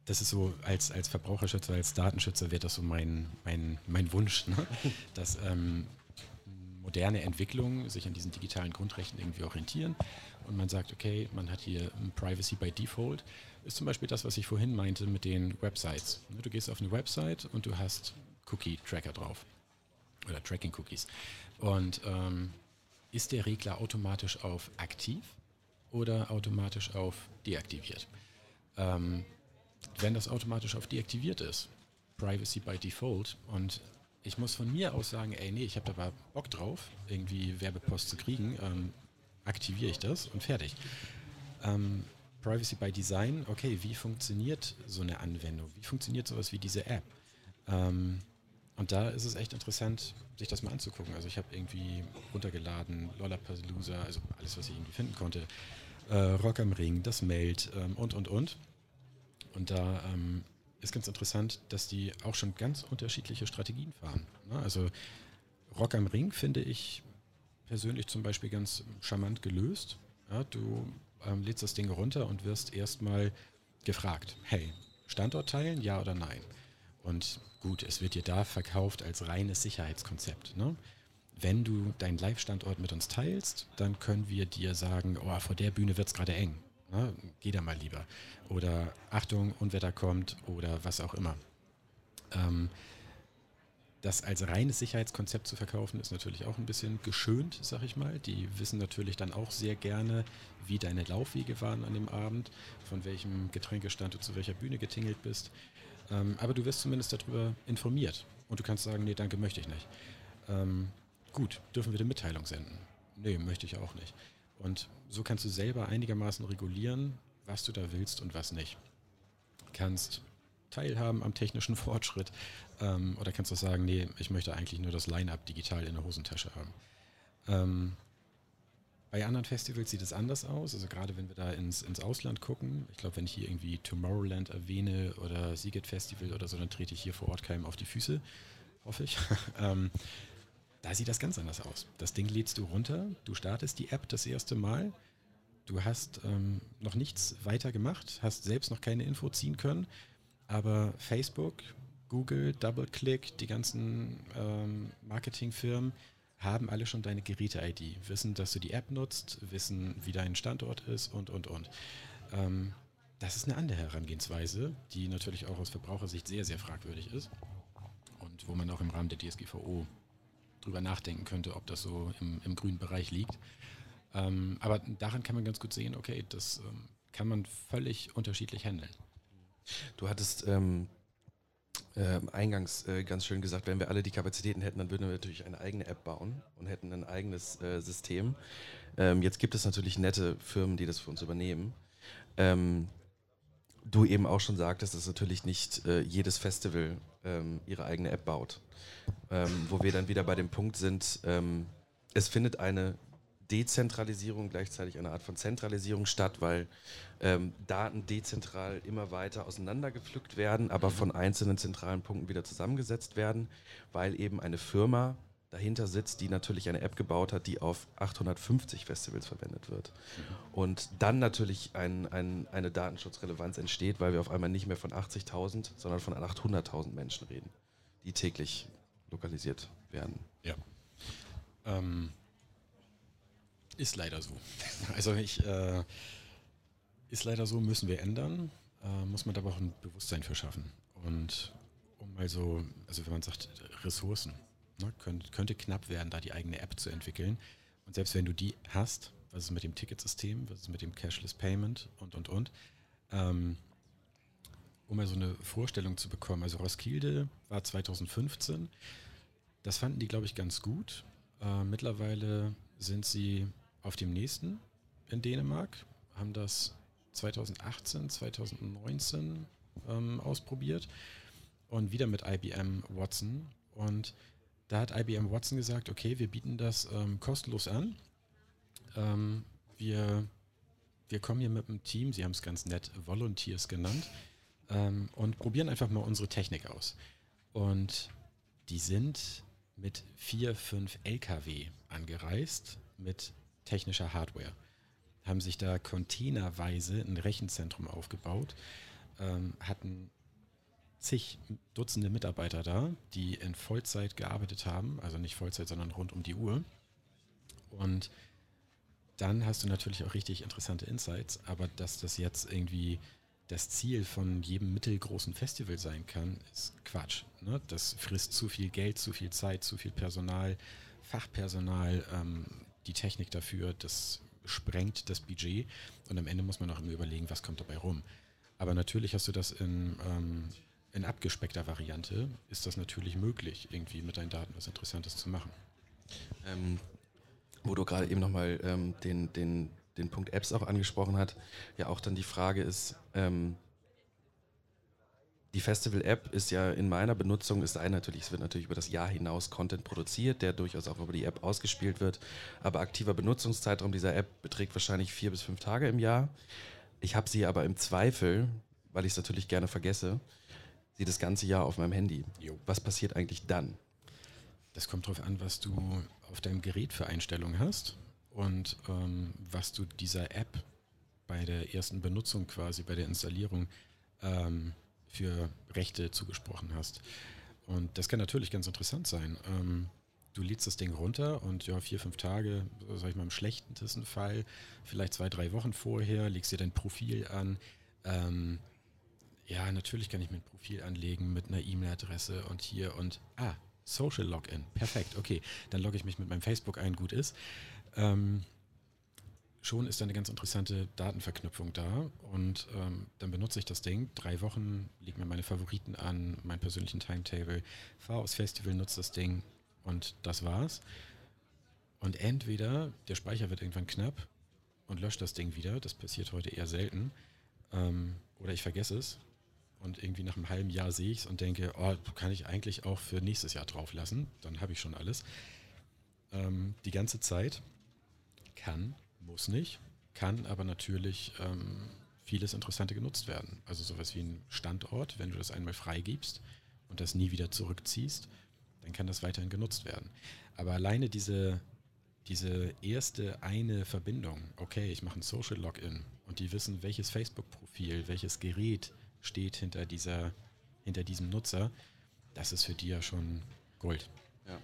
das ist so, als, als Verbraucherschützer, als Datenschützer wäre das so mein, mein, mein Wunsch, ne? dass ähm, moderne Entwicklungen sich an diesen digitalen Grundrechten irgendwie orientieren und man sagt, okay, man hat hier Privacy by Default, ist zum Beispiel das, was ich vorhin meinte mit den Websites. Ne, du gehst auf eine Website und du hast Cookie-Tracker drauf oder Tracking-Cookies. Und ähm, ist der Regler automatisch auf aktiv oder automatisch auf deaktiviert? Ähm, wenn das automatisch auf deaktiviert ist, Privacy by Default, und ich muss von mir aus sagen, ey, nee, ich habe da Bock drauf, irgendwie Werbepost zu kriegen, ähm, aktiviere ich das und fertig. Ähm, Privacy by Design, okay, wie funktioniert so eine Anwendung? Wie funktioniert sowas wie diese App? Ähm, und da ist es echt interessant, sich das mal anzugucken. Also ich habe irgendwie runtergeladen, Lollapalooza, also alles, was ich irgendwie finden konnte, äh, Rock am Ring, das Meld ähm, und, und, und. Und da ähm, ist ganz interessant, dass die auch schon ganz unterschiedliche Strategien fahren. Ne? Also Rock am Ring finde ich persönlich zum Beispiel ganz charmant gelöst. Ja, du ähm, lädst das Ding runter und wirst erstmal gefragt, hey, Standort teilen, ja oder nein? Und gut, es wird dir da verkauft als reines Sicherheitskonzept. Ne? Wenn du deinen Live-Standort mit uns teilst, dann können wir dir sagen, oh, vor der Bühne wird es gerade eng. Ne? Geh da mal lieber. Oder Achtung, Unwetter kommt oder was auch immer. Ähm, das als reines Sicherheitskonzept zu verkaufen, ist natürlich auch ein bisschen geschönt, sag ich mal. Die wissen natürlich dann auch sehr gerne, wie deine Laufwege waren an dem Abend, von welchem Getränkestand du zu welcher Bühne getingelt bist. Ähm, aber du wirst zumindest darüber informiert. Und du kannst sagen, nee, danke, möchte ich nicht. Ähm, gut, dürfen wir eine Mitteilung senden? Nee, möchte ich auch nicht. Und so kannst du selber einigermaßen regulieren, was du da willst und was nicht. Kannst teilhaben am technischen Fortschritt ähm, oder kannst du sagen, nee, ich möchte eigentlich nur das Line-up digital in der Hosentasche haben. Bei anderen Festivals sieht es anders aus. Also gerade wenn wir da ins, ins Ausland gucken, ich glaube, wenn ich hier irgendwie Tomorrowland erwähne oder Siget Festival oder so, dann trete ich hier vor Ort keinem auf die Füße, hoffe ich. ähm, da sieht das ganz anders aus. Das Ding lädst du runter, du startest die App das erste Mal, du hast ähm, noch nichts weiter gemacht, hast selbst noch keine Info ziehen können, aber Facebook, Google, DoubleClick, die ganzen ähm, Marketingfirmen, haben alle schon deine Geräte-ID, wissen, dass du die App nutzt, wissen, wie dein Standort ist und, und, und. Ähm, das ist eine andere Herangehensweise, die natürlich auch aus Verbrauchersicht sehr, sehr fragwürdig ist und wo man auch im Rahmen der DSGVO drüber nachdenken könnte, ob das so im, im grünen Bereich liegt. Ähm, aber daran kann man ganz gut sehen, okay, das ähm, kann man völlig unterschiedlich handeln.
Du hattest ähm, äh, eingangs äh, ganz schön gesagt, wenn wir alle die Kapazitäten hätten, dann würden wir natürlich eine eigene App bauen und hätten ein eigenes äh, System. Ähm, jetzt gibt es natürlich nette Firmen, die das für uns übernehmen. Ähm, du eben auch schon sagtest, dass natürlich nicht äh, jedes Festival ähm, ihre eigene App baut. Ähm, wo wir dann wieder bei dem Punkt sind, ähm, es findet eine Dezentralisierung, gleichzeitig eine Art von Zentralisierung statt, weil ähm, Daten dezentral immer weiter auseinandergepflückt werden, aber von einzelnen zentralen Punkten wieder zusammengesetzt werden, weil eben eine Firma dahinter sitzt, die natürlich eine App gebaut hat, die auf 850 Festivals verwendet wird. Mhm. Und dann natürlich ein, ein, eine Datenschutzrelevanz entsteht, weil wir auf einmal nicht mehr von 80.000, sondern von 800.000 Menschen reden, die täglich lokalisiert werden.
Ja. Ähm, ist leider so. Also ich, äh, ist leider so, müssen wir ändern, äh, muss man aber auch ein Bewusstsein für schaffen. Und um mal so, also wenn man sagt, Ressourcen, ne, könnte, könnte knapp werden, da die eigene App zu entwickeln. Und selbst wenn du die hast, was ist mit dem Ticketsystem, was ist mit dem Cashless Payment und, und, und, ähm, um mal so eine Vorstellung zu bekommen. Also Roskilde war 2015, das fanden die, glaube ich, ganz gut. Äh, mittlerweile sind sie auf dem nächsten in Dänemark, haben das 2018, 2019 ähm, ausprobiert und wieder mit IBM Watson. Und da hat IBM Watson gesagt, okay, wir bieten das ähm, kostenlos an. Ähm, wir, wir kommen hier mit einem Team, sie haben es ganz nett Volunteers genannt, ähm, und probieren einfach mal unsere Technik aus. Und die sind mit vier, fünf LKW angereist, mit technischer Hardware. Haben sich da containerweise ein Rechenzentrum aufgebaut, ähm, hatten zig Dutzende Mitarbeiter da, die in Vollzeit gearbeitet haben, also nicht Vollzeit, sondern rund um die Uhr. Und dann hast du natürlich auch richtig interessante Insights, aber dass das jetzt irgendwie das Ziel von jedem mittelgroßen Festival sein kann, ist Quatsch. Ne? Das frisst zu viel Geld, zu viel Zeit, zu viel Personal, Fachpersonal, ähm, die Technik dafür, das sprengt das Budget und am Ende muss man auch immer überlegen, was kommt dabei rum. Aber natürlich hast du das in, ähm, in abgespeckter Variante, ist das natürlich möglich, irgendwie mit deinen Daten was Interessantes zu machen.
Ähm, wo du gerade eben nochmal ähm, den, den, den Punkt Apps auch angesprochen hast, ja auch dann die Frage ist, ähm, die Festival-App ist ja in meiner Benutzung, ist ein natürlich, es wird natürlich über das Jahr hinaus Content produziert, der durchaus auch über die App ausgespielt wird. Aber aktiver Benutzungszeitraum dieser App beträgt wahrscheinlich vier bis fünf Tage im Jahr. Ich habe sie aber im Zweifel, weil ich es natürlich gerne vergesse, sie das ganze Jahr auf meinem Handy. Jo. Was passiert eigentlich dann?
Das kommt darauf an, was du auf deinem Gerät für Einstellungen hast und ähm, was du dieser App bei der ersten Benutzung quasi, bei der Installierung ähm, für Rechte zugesprochen hast. Und das kann natürlich ganz interessant sein. Ähm, du lädst das Ding runter und ja, vier, fünf Tage, sag ich mal im schlechtesten Fall, vielleicht zwei, drei Wochen vorher, legst dir dein Profil an. Ähm, ja, natürlich kann ich mir ein Profil anlegen mit einer E-Mail-Adresse und hier und ah, Social Login. Perfekt, okay. Dann logge ich mich mit meinem Facebook ein, gut ist. Ähm, schon ist da eine ganz interessante Datenverknüpfung da und ähm, dann benutze ich das Ding. Drei Wochen lege mir meine Favoriten an, meinen persönlichen Timetable, fahre aufs Festival, nutze das Ding und das war's. Und entweder der Speicher wird irgendwann knapp und lösche das Ding wieder. Das passiert heute eher selten. Ähm, oder ich vergesse es und irgendwie nach einem halben Jahr sehe ich es und denke, oh, kann ich eigentlich auch für nächstes Jahr drauf lassen. Dann habe ich schon alles. Ähm, die ganze Zeit kann, muss nicht, kann aber natürlich ähm, vieles Interessante genutzt werden. Also sowas wie ein Standort, wenn du das einmal freigibst und das nie wieder zurückziehst, dann kann das weiterhin genutzt werden. Aber alleine diese, diese erste eine Verbindung, okay, ich mache ein Social Login und die wissen, welches Facebook-Profil, welches Gerät steht hinter, dieser, hinter diesem Nutzer, das ist für die ja schon Gold.
Ja.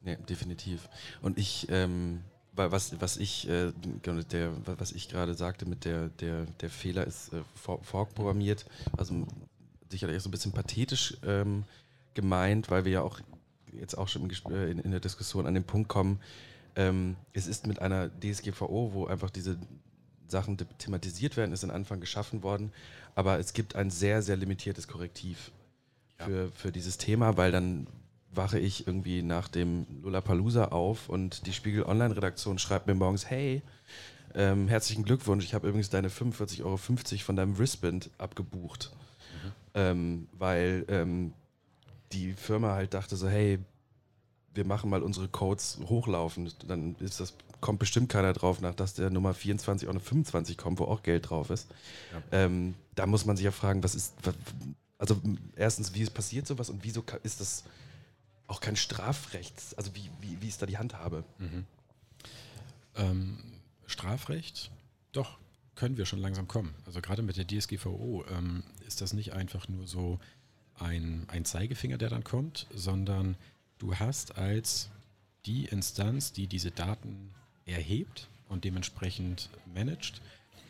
Nee, definitiv. Und ich, ähm, was, was ich, äh, genau, der, was ich gerade sagte mit der, der, der Fehler ist äh, vorprogrammiert, also sicherlich so ein bisschen pathetisch ähm, gemeint, weil wir ja auch jetzt auch schon äh, in, in der Diskussion an den Punkt kommen, ähm, es ist mit einer DSGVO, wo einfach diese Sachen thematisiert werden, ist am Anfang geschaffen worden, aber es gibt ein sehr, sehr limitiertes Korrektiv ja. für, für dieses Thema, weil dann wache ich irgendwie nach dem Lollapalooza auf und die Spiegel Online-Redaktion schreibt mir morgens, hey, ähm, herzlichen Glückwunsch, ich habe übrigens deine 45,50 Euro von deinem Wristband abgebucht. Mhm. Ähm, weil ähm, die Firma halt dachte so, hey, wir machen mal unsere Codes hochlaufen. Dann ist das, kommt bestimmt keiner drauf, nach dass der Nummer 24 auch eine 25 kommt, wo auch Geld drauf ist. Ja. Ähm, da muss man sich ja fragen, was ist, was, also erstens, wie ist passiert sowas und wieso ist das auch kein Strafrecht? Also wie, wie, wie ist da die Handhabe? Mhm.
Ähm, Strafrecht, doch, können wir schon langsam kommen. Also gerade mit der DSGVO ähm, ist das nicht einfach nur so ein, ein Zeigefinger, der dann kommt, sondern du hast als die Instanz, die diese Daten erhebt und dementsprechend managt,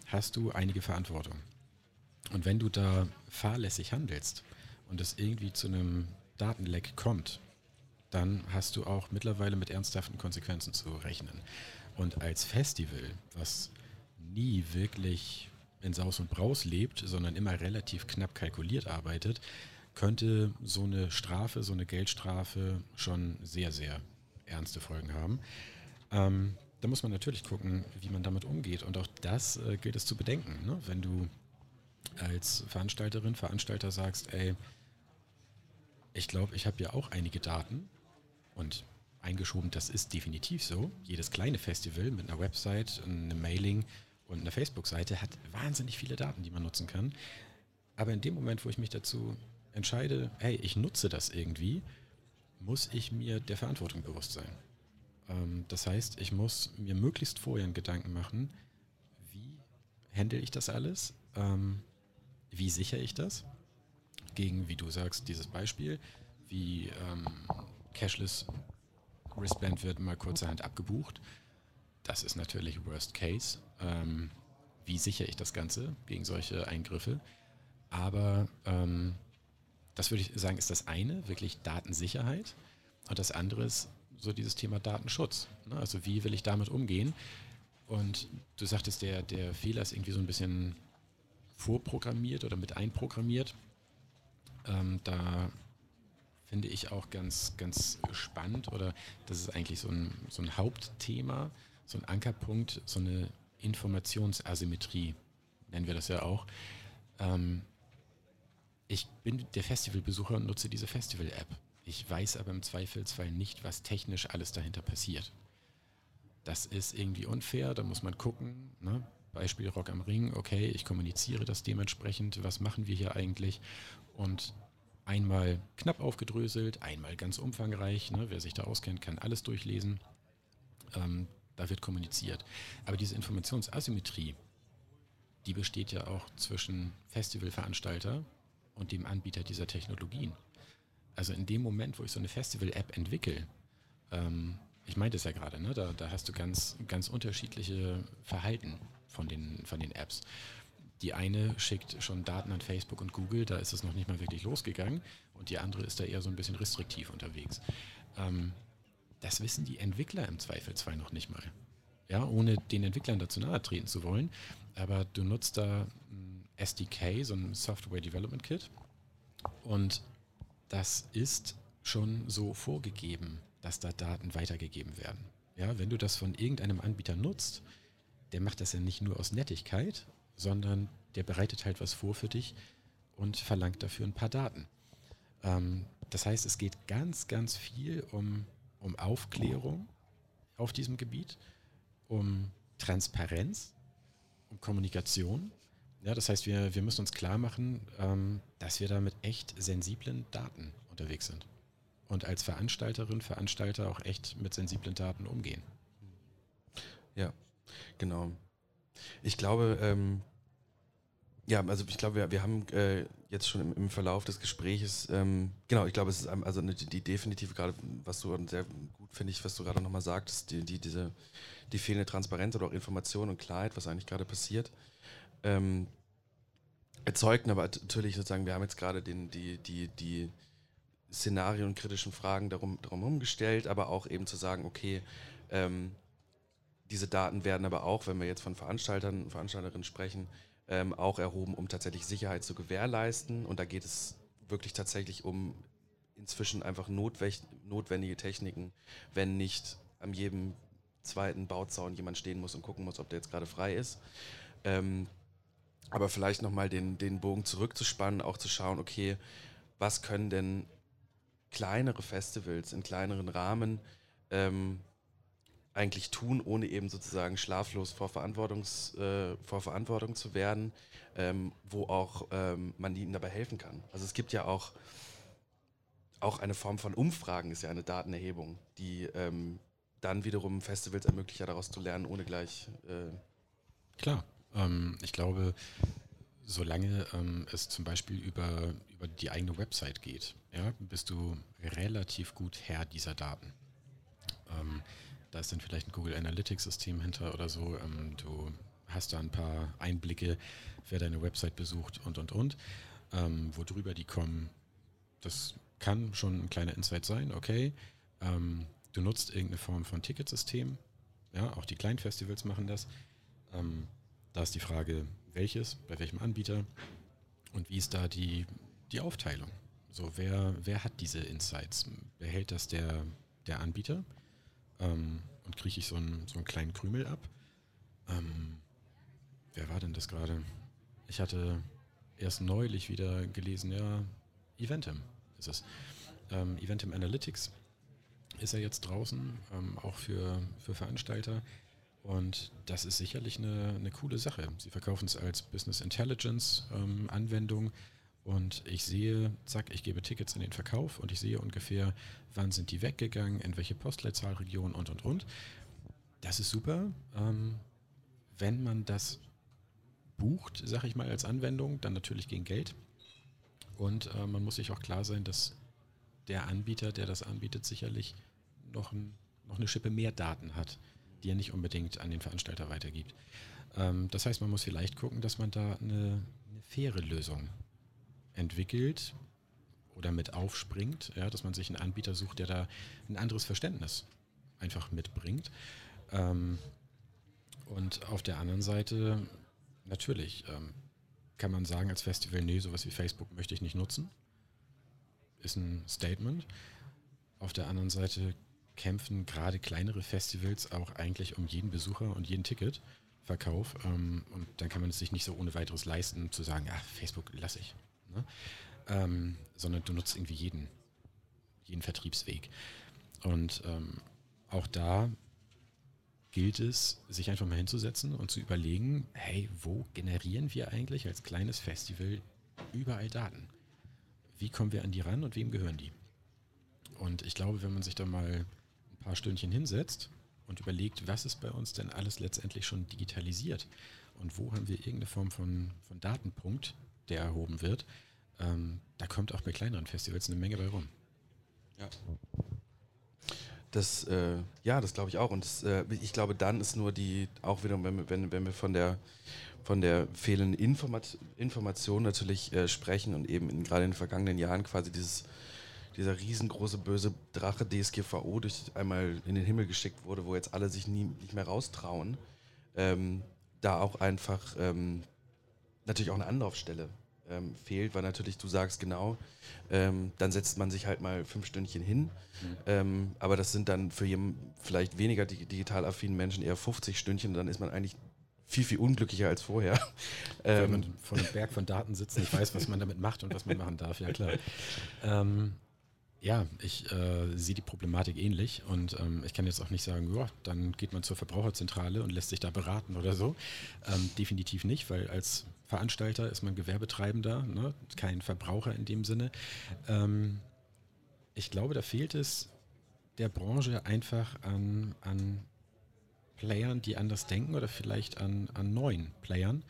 hast du einige Verantwortung. Und wenn du da fahrlässig handelst und es irgendwie zu einem Datenleck kommt, dann hast du auch mittlerweile mit ernsthaften Konsequenzen zu rechnen. Und als Festival, was nie wirklich in Saus und Braus lebt, sondern immer relativ knapp kalkuliert arbeitet, könnte so eine Strafe, so eine Geldstrafe schon sehr, sehr ernste Folgen haben. Ähm, da muss man natürlich gucken, wie man damit umgeht. Und auch das äh, gilt es zu bedenken. Ne? Wenn du als Veranstalterin, Veranstalter sagst, ey, ich glaube, ich habe ja auch einige Daten und eingeschoben, das ist definitiv so. Jedes kleine Festival mit einer Website, einem Mailing und einer Facebook-Seite hat wahnsinnig viele Daten, die man nutzen kann. Aber in dem Moment, wo ich mich dazu entscheide, hey, ich nutze das irgendwie, muss ich mir der Verantwortung bewusst sein. Ähm, das heißt, ich muss mir möglichst vorher einen Gedanken machen, wie handle ich das alles, ähm, wie sichere ich das gegen, wie du sagst, dieses Beispiel, wie ähm, Cashless Wristband wird mal kurzerhand abgebucht. Das ist natürlich Worst Case. Ähm, wie sichere ich das Ganze gegen solche Eingriffe? Aber ähm, das würde ich sagen, ist das eine, wirklich Datensicherheit. Und das andere ist so dieses Thema Datenschutz. Ne? Also wie will ich damit umgehen? Und du sagtest, der, der Fehler ist irgendwie so ein bisschen vorprogrammiert oder mit einprogrammiert. Ähm, da finde ich auch ganz, ganz spannend oder das ist eigentlich so ein, so ein Hauptthema, so ein Ankerpunkt, so eine Informationsasymmetrie, nennen wir das ja auch. Ähm, ich bin der Festivalbesucher und nutze diese Festival-App. Ich weiß aber im Zweifelsfall nicht, was technisch alles dahinter passiert. Das ist irgendwie unfair, da muss man gucken. Ne? Beispiel Rock am Ring, okay, ich kommuniziere das dementsprechend, was machen wir hier eigentlich? Und einmal knapp aufgedröselt, einmal ganz umfangreich. Ne? Wer sich da auskennt, kann alles durchlesen. Ähm, da wird kommuniziert. Aber diese Informationsasymmetrie, die besteht ja auch zwischen Festivalveranstalter und dem Anbieter dieser Technologien. Also in dem Moment, wo ich so eine Festival-App entwickle, ähm, ich meinte es ja gerade, ne, da, da, hast du ganz, ganz unterschiedliche Verhalten von den, von den Apps. Die eine schickt schon Daten an Facebook und Google, da ist es noch nicht mal wirklich losgegangen. Und die andere ist da eher so ein bisschen restriktiv unterwegs. Ähm, das wissen die Entwickler im Zweifelsfall noch nicht mal. Ja, ohne den Entwicklern dazu nahe treten zu wollen. Aber du nutzt da ein SDK, so ein Software Development Kit. Und das ist schon so vorgegeben, dass da Daten weitergegeben werden. Ja, wenn du das von irgendeinem Anbieter nutzt, der macht das ja nicht nur aus Nettigkeit, sondern der bereitet halt was vor für dich und verlangt dafür ein paar Daten. Ähm, das heißt, es geht ganz, ganz viel um, um Aufklärung auf diesem Gebiet, um Transparenz, um Kommunikation. Ja, das heißt, wir, wir müssen uns klar machen, ähm, dass wir da mit echt sensiblen Daten unterwegs sind. Und als Veranstalterin, Veranstalter auch echt mit sensiblen Daten umgehen.
Ja, genau. Ich glaube, ähm, ja, also ich glaube, wir, wir haben äh, jetzt schon im, im, Verlauf des Gespräches, ähm, genau, ich glaube, es ist also eine, die, die definitive gerade, was du sehr gut finde ich, was du gerade nochmal sagtest, die, die, diese, die fehlende Transparenz oder auch Information und Klarheit, was eigentlich gerade passiert, ähm, erzeugten aber natürlich sozusagen, wir haben jetzt gerade den, die, die, die Szenarien kritischen Fragen darum, darum gestellt, aber auch eben zu sagen, okay, ähm, diese Daten werden aber auch, wenn wir jetzt von Veranstaltern, Veranstalterinnen sprechen, ähm, auch erhoben, um tatsächlich Sicherheit zu gewährleisten. Und da geht es wirklich tatsächlich um inzwischen einfach notwendige Techniken, wenn nicht an jedem zweiten Bauzaun jemand stehen muss und gucken muss, ob der jetzt gerade frei ist. Ähm, aber vielleicht nochmal den, den Bogen zurückzuspannen, auch zu schauen, okay, was können denn kleinere Festivals in kleineren Rahmen ähm, eigentlich tun, ohne eben sozusagen schlaflos vor, Verantwortungs, äh, vor Verantwortung zu werden, ähm, wo auch ähm, man ihnen dabei helfen kann. Also es gibt ja auch, auch eine Form von Umfragen, ist ja eine Datenerhebung, die ähm, dann wiederum Festivals ermöglicht, daraus zu lernen, ohne gleich. Äh
Klar, ähm, ich glaube, solange ähm, es zum Beispiel über, über die eigene Website geht, ja, bist du relativ gut Herr dieser Daten. Da ist dann vielleicht ein Google Analytics System hinter oder so. Ähm, du hast da ein paar Einblicke, wer deine Website besucht und und und. Ähm, worüber die kommen, das kann schon ein kleiner Insight sein, okay. Ähm, du nutzt irgendeine Form von Ticketsystem. Ja, auch die kleinen Festivals machen das. Ähm, da ist die Frage, welches, bei welchem Anbieter und wie ist da die, die Aufteilung? So, wer, wer hat diese Insights? Behält das der, der Anbieter? Ähm, und kriege ich so einen, so einen kleinen Krümel ab. Ähm, wer war denn das gerade? Ich hatte erst neulich wieder gelesen, ja, Eventim ist es. Ähm, Eventim Analytics ist ja jetzt draußen, ähm, auch für, für Veranstalter. Und das ist sicherlich eine, eine coole Sache. Sie verkaufen es als Business Intelligence ähm, Anwendung und ich sehe, zack, ich gebe Tickets in den Verkauf und ich sehe ungefähr, wann sind die weggegangen, in welche Postleitzahlregion und und und. Das ist super. Ähm, wenn man das bucht, sage ich mal, als Anwendung, dann natürlich gegen Geld. Und äh, man muss sich auch klar sein, dass der Anbieter, der das anbietet, sicherlich noch, ein, noch eine Schippe mehr Daten hat, die er nicht unbedingt an den Veranstalter weitergibt. Ähm, das heißt, man muss vielleicht gucken, dass man da eine, eine faire Lösung entwickelt oder mit aufspringt, ja, dass man sich einen Anbieter sucht, der da ein anderes Verständnis einfach mitbringt. Ähm, und auf der anderen Seite, natürlich, ähm, kann man sagen als Festival, nee, sowas wie Facebook möchte ich nicht nutzen. Ist ein Statement. Auf der anderen Seite kämpfen gerade kleinere Festivals auch eigentlich um jeden Besucher und jeden Ticketverkauf. Ähm, und dann kann man es sich nicht so ohne weiteres leisten, zu sagen, ja, Facebook lasse ich. Ne? Ähm, sondern du nutzt irgendwie jeden, jeden Vertriebsweg. Und ähm, auch da gilt es, sich einfach mal hinzusetzen und zu überlegen, hey, wo generieren wir eigentlich als kleines Festival überall Daten? Wie kommen wir an die ran und wem gehören die? Und ich glaube, wenn man sich da mal ein paar Stündchen hinsetzt und überlegt, was ist bei uns denn alles letztendlich schon digitalisiert und wo haben wir irgendeine Form von, von Datenpunkt, der erhoben wird, ähm, da kommt auch bei kleineren Festivals eine Menge bei rum.
Ja. Das, äh, ja, das glaube ich auch. Und das, äh, ich glaube, dann ist nur die, auch wieder, wenn, wenn, wenn wir von der, von der fehlenden Informat Information natürlich äh, sprechen und eben in, gerade in den vergangenen Jahren quasi dieses, dieser riesengroße böse Drache DSGVO durch einmal in den Himmel geschickt wurde, wo jetzt alle sich nie, nicht mehr raustrauen, ähm, da auch einfach ähm, natürlich auch eine Anlaufstelle ähm, fehlt, weil natürlich du sagst genau, ähm, dann setzt man sich halt mal fünf Stündchen hin. Mhm. Ähm, aber das sind dann für jemanden vielleicht weniger digital affinen Menschen eher 50 Stündchen. Dann ist man eigentlich viel, viel unglücklicher als vorher.
Wenn man ähm, vor einem Berg von Daten sitzt, nicht weiß, was man damit macht und was man machen darf, ja klar. Ja, ich äh, sehe die Problematik ähnlich und ähm, ich kann jetzt auch nicht sagen, ja, dann geht man zur Verbraucherzentrale und lässt sich da beraten oder so. Ähm, definitiv nicht, weil als Veranstalter ist man Gewerbetreibender, ne? kein Verbraucher in dem Sinne. Ähm, ich glaube, da fehlt es der Branche einfach an, an Playern, die anders denken oder vielleicht an, an neuen Playern,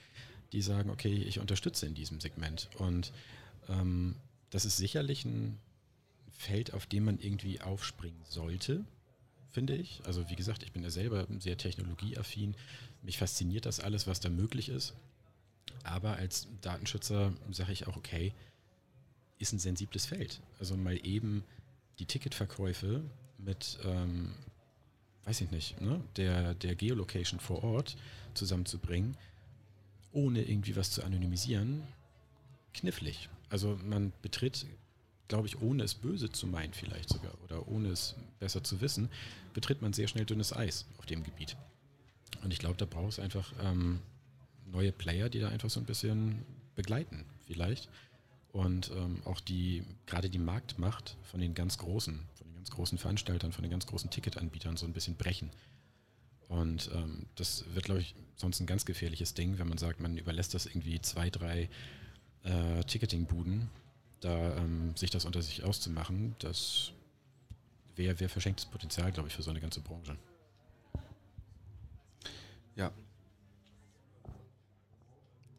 die sagen, okay, ich unterstütze in diesem Segment. Und ähm, das ist sicherlich ein Feld, auf dem man irgendwie aufspringen sollte, finde ich. Also wie gesagt, ich bin ja selber sehr technologieaffin. Mich fasziniert das alles, was da möglich ist. Aber als Datenschützer sage ich auch, okay, ist ein sensibles Feld. Also mal eben die Ticketverkäufe mit, ähm, weiß ich nicht, ne, der, der Geolocation vor Ort zusammenzubringen, ohne irgendwie was zu anonymisieren, knifflig. Also man betritt glaube ich, ohne es böse zu meinen vielleicht sogar oder ohne es besser zu wissen, betritt man sehr schnell dünnes Eis auf dem Gebiet. Und ich glaube, da braucht es einfach ähm, neue Player, die da einfach so ein bisschen begleiten vielleicht. Und ähm, auch die, gerade die Marktmacht von den ganz großen, von den ganz großen Veranstaltern, von den ganz großen Ticketanbietern so ein bisschen brechen. Und ähm, das wird, glaube ich, sonst ein ganz gefährliches Ding, wenn man sagt, man überlässt das irgendwie zwei, drei äh, Ticketingbuden, da ähm, sich das unter sich auszumachen, das wäre wär verschenktes Potenzial, glaube ich, für so eine ganze Branche.
Ja.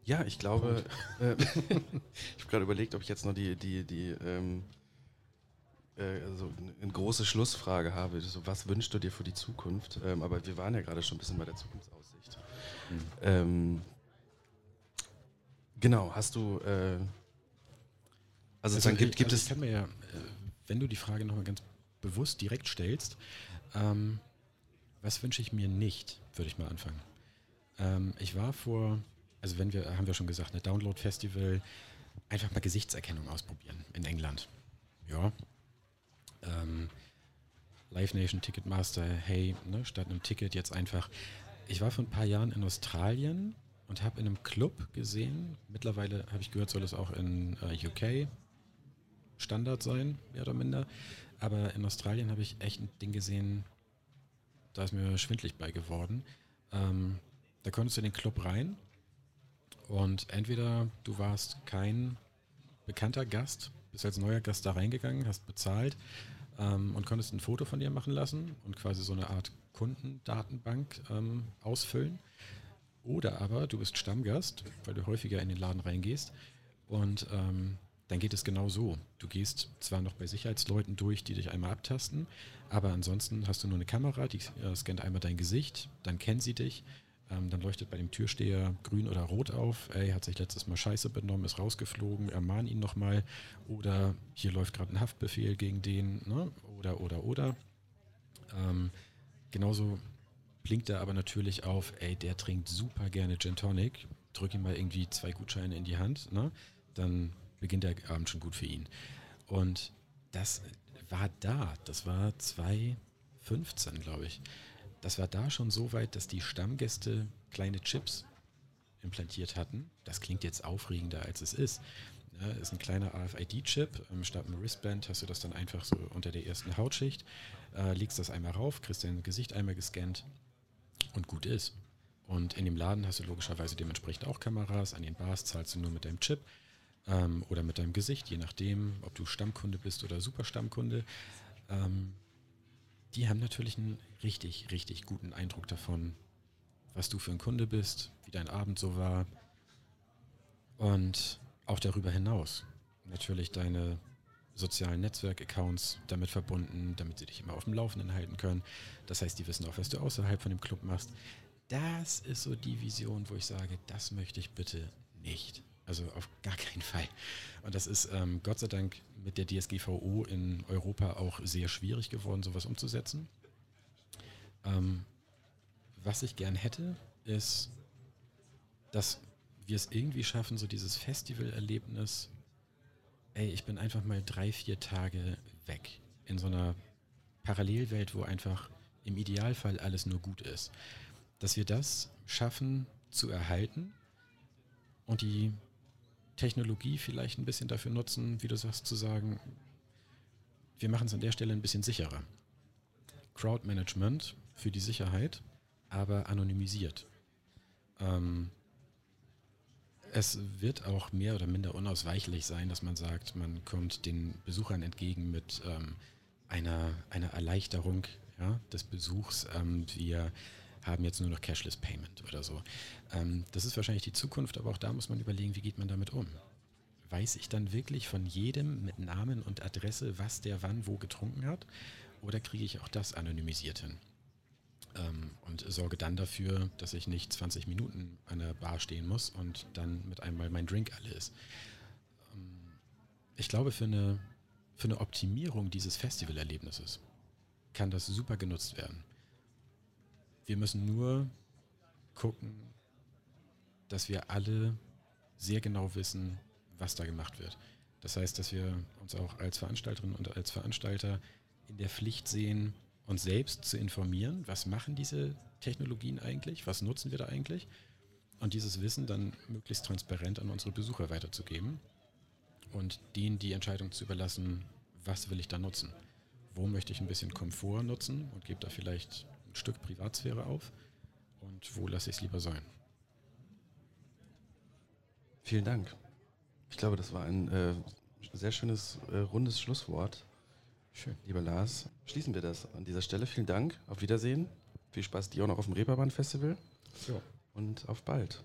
Ja, ich glaube, äh, ich habe gerade überlegt, ob ich jetzt noch die, die, die ähm, äh, also eine große Schlussfrage habe. So, was wünschst du dir für die Zukunft? Ähm, aber wir waren ja gerade schon ein bisschen bei der Zukunftsaussicht. Mhm. Genau, hast du äh,
also, also gibt, gibt also es. kann mir ja, äh, wenn du die Frage nochmal ganz bewusst direkt stellst, ähm, was wünsche ich mir nicht, würde ich mal anfangen. Ähm, ich war vor, also wenn wir, haben wir schon gesagt, eine Download-Festival, einfach mal Gesichtserkennung ausprobieren in England. Ja. Ähm, Live Nation Ticketmaster, hey, ne, statt einem Ticket jetzt einfach. Ich war vor ein paar Jahren in Australien und habe in einem Club gesehen, mittlerweile habe ich gehört, soll es auch in äh, UK Standard sein, mehr oder minder. Aber in Australien habe ich echt ein Ding gesehen, da ist mir schwindlig bei geworden. Ähm, da konntest du in den Club rein und entweder du warst kein bekannter Gast, bist als neuer Gast da reingegangen, hast bezahlt ähm, und konntest ein Foto von dir machen lassen und quasi so eine Art Kundendatenbank ähm, ausfüllen. Oder aber du bist Stammgast, weil du häufiger in den Laden reingehst und ähm, dann geht es genau so. Du gehst zwar noch bei Sicherheitsleuten durch, die dich einmal abtasten, aber ansonsten hast du nur eine Kamera, die äh, scannt einmal dein Gesicht, dann kennen sie dich, ähm, dann leuchtet bei dem Türsteher grün oder rot auf, ey, hat sich letztes Mal scheiße benommen, ist rausgeflogen, ermahn ihn nochmal oder hier läuft gerade ein Haftbefehl gegen den, ne? oder, oder, oder. Ähm, genauso blinkt er aber natürlich auf, ey, der trinkt super gerne Gin Tonic, drück ihm mal irgendwie zwei Gutscheine in die Hand, ne? dann beginnt der Abend schon gut für ihn. Und das war da, das war 2015, glaube ich. Das war da schon so weit, dass die Stammgäste kleine Chips implantiert hatten. Das klingt jetzt aufregender, als es ist. Ja, ist ein kleiner AFID-Chip. Ähm, statt einem Wristband hast du das dann einfach so unter der ersten Hautschicht, äh, legst das einmal rauf, kriegst dein Gesicht einmal gescannt und gut ist. Und in dem Laden hast du logischerweise dementsprechend auch Kameras. An den Bars zahlst du nur mit deinem Chip ähm, oder mit deinem Gesicht, je nachdem, ob du Stammkunde bist oder Superstammkunde. Ähm, die haben natürlich einen richtig, richtig guten Eindruck davon, was du für ein Kunde bist, wie dein Abend so war und auch darüber hinaus. Natürlich deine sozialen Netzwerk-Accounts damit verbunden, damit sie dich immer auf dem Laufenden halten können. Das heißt, die wissen auch, was du außerhalb von dem Club machst. Das ist so die Vision, wo ich sage, das möchte ich bitte nicht. Also auf gar keinen Fall. Und das ist ähm, Gott sei Dank mit der DSGVO in Europa auch sehr schwierig geworden, sowas umzusetzen. Ähm, was ich gern hätte, ist, dass wir es irgendwie schaffen, so dieses Festivalerlebnis, ey, ich bin einfach mal drei, vier Tage weg in so einer Parallelwelt, wo einfach im Idealfall alles nur gut ist. Dass wir das schaffen, zu erhalten und die Technologie vielleicht ein bisschen dafür nutzen, wie du sagst, zu sagen, wir machen es an der Stelle ein bisschen sicherer. Crowdmanagement für die Sicherheit, aber anonymisiert. Ähm, es wird auch mehr oder minder unausweichlich sein, dass man sagt, man kommt den Besuchern entgegen mit ähm, einer, einer Erleichterung ja, des Besuchs. Ähm, wir haben jetzt nur noch Cashless Payment oder so. Ähm, das ist wahrscheinlich die Zukunft, aber auch da muss man überlegen, wie geht man damit um. Weiß ich dann wirklich von jedem mit Namen und Adresse, was der wann wo getrunken hat? Oder kriege ich auch das anonymisiert hin? ähm, und sorge dann dafür, dass ich nicht 20 Minuten an der Bar stehen muss und dann mit einmal mein Drink alle ist. Ähm, ich glaube, für eine, für eine Optimierung dieses Festivalerlebnisses kann das super genutzt werden. Wir müssen nur gucken, dass wir alle sehr genau wissen, was da gemacht wird. Das heißt, dass wir uns auch als Veranstalterinnen und als Veranstalter in der Pflicht sehen, uns selbst zu informieren, was machen diese Technologien eigentlich, was nutzen wir da eigentlich und dieses Wissen dann möglichst transparent an unsere Besucher weiterzugeben und denen die Entscheidung zu überlassen, was will ich da nutzen. Wo möchte ich ein bisschen Komfort nutzen und gebe da vielleicht Stück Privatsphäre auf und wo lasse ich es lieber sein.
Vielen Dank. Ich glaube, das war ein äh, sehr schönes, äh, rundes Schlusswort. Schön. Lieber Lars, schließen wir das an dieser Stelle. Vielen Dank. Auf Wiedersehen. Viel Spaß dir auch noch auf dem Reeperbahn Festival.
So.
Und auf bald.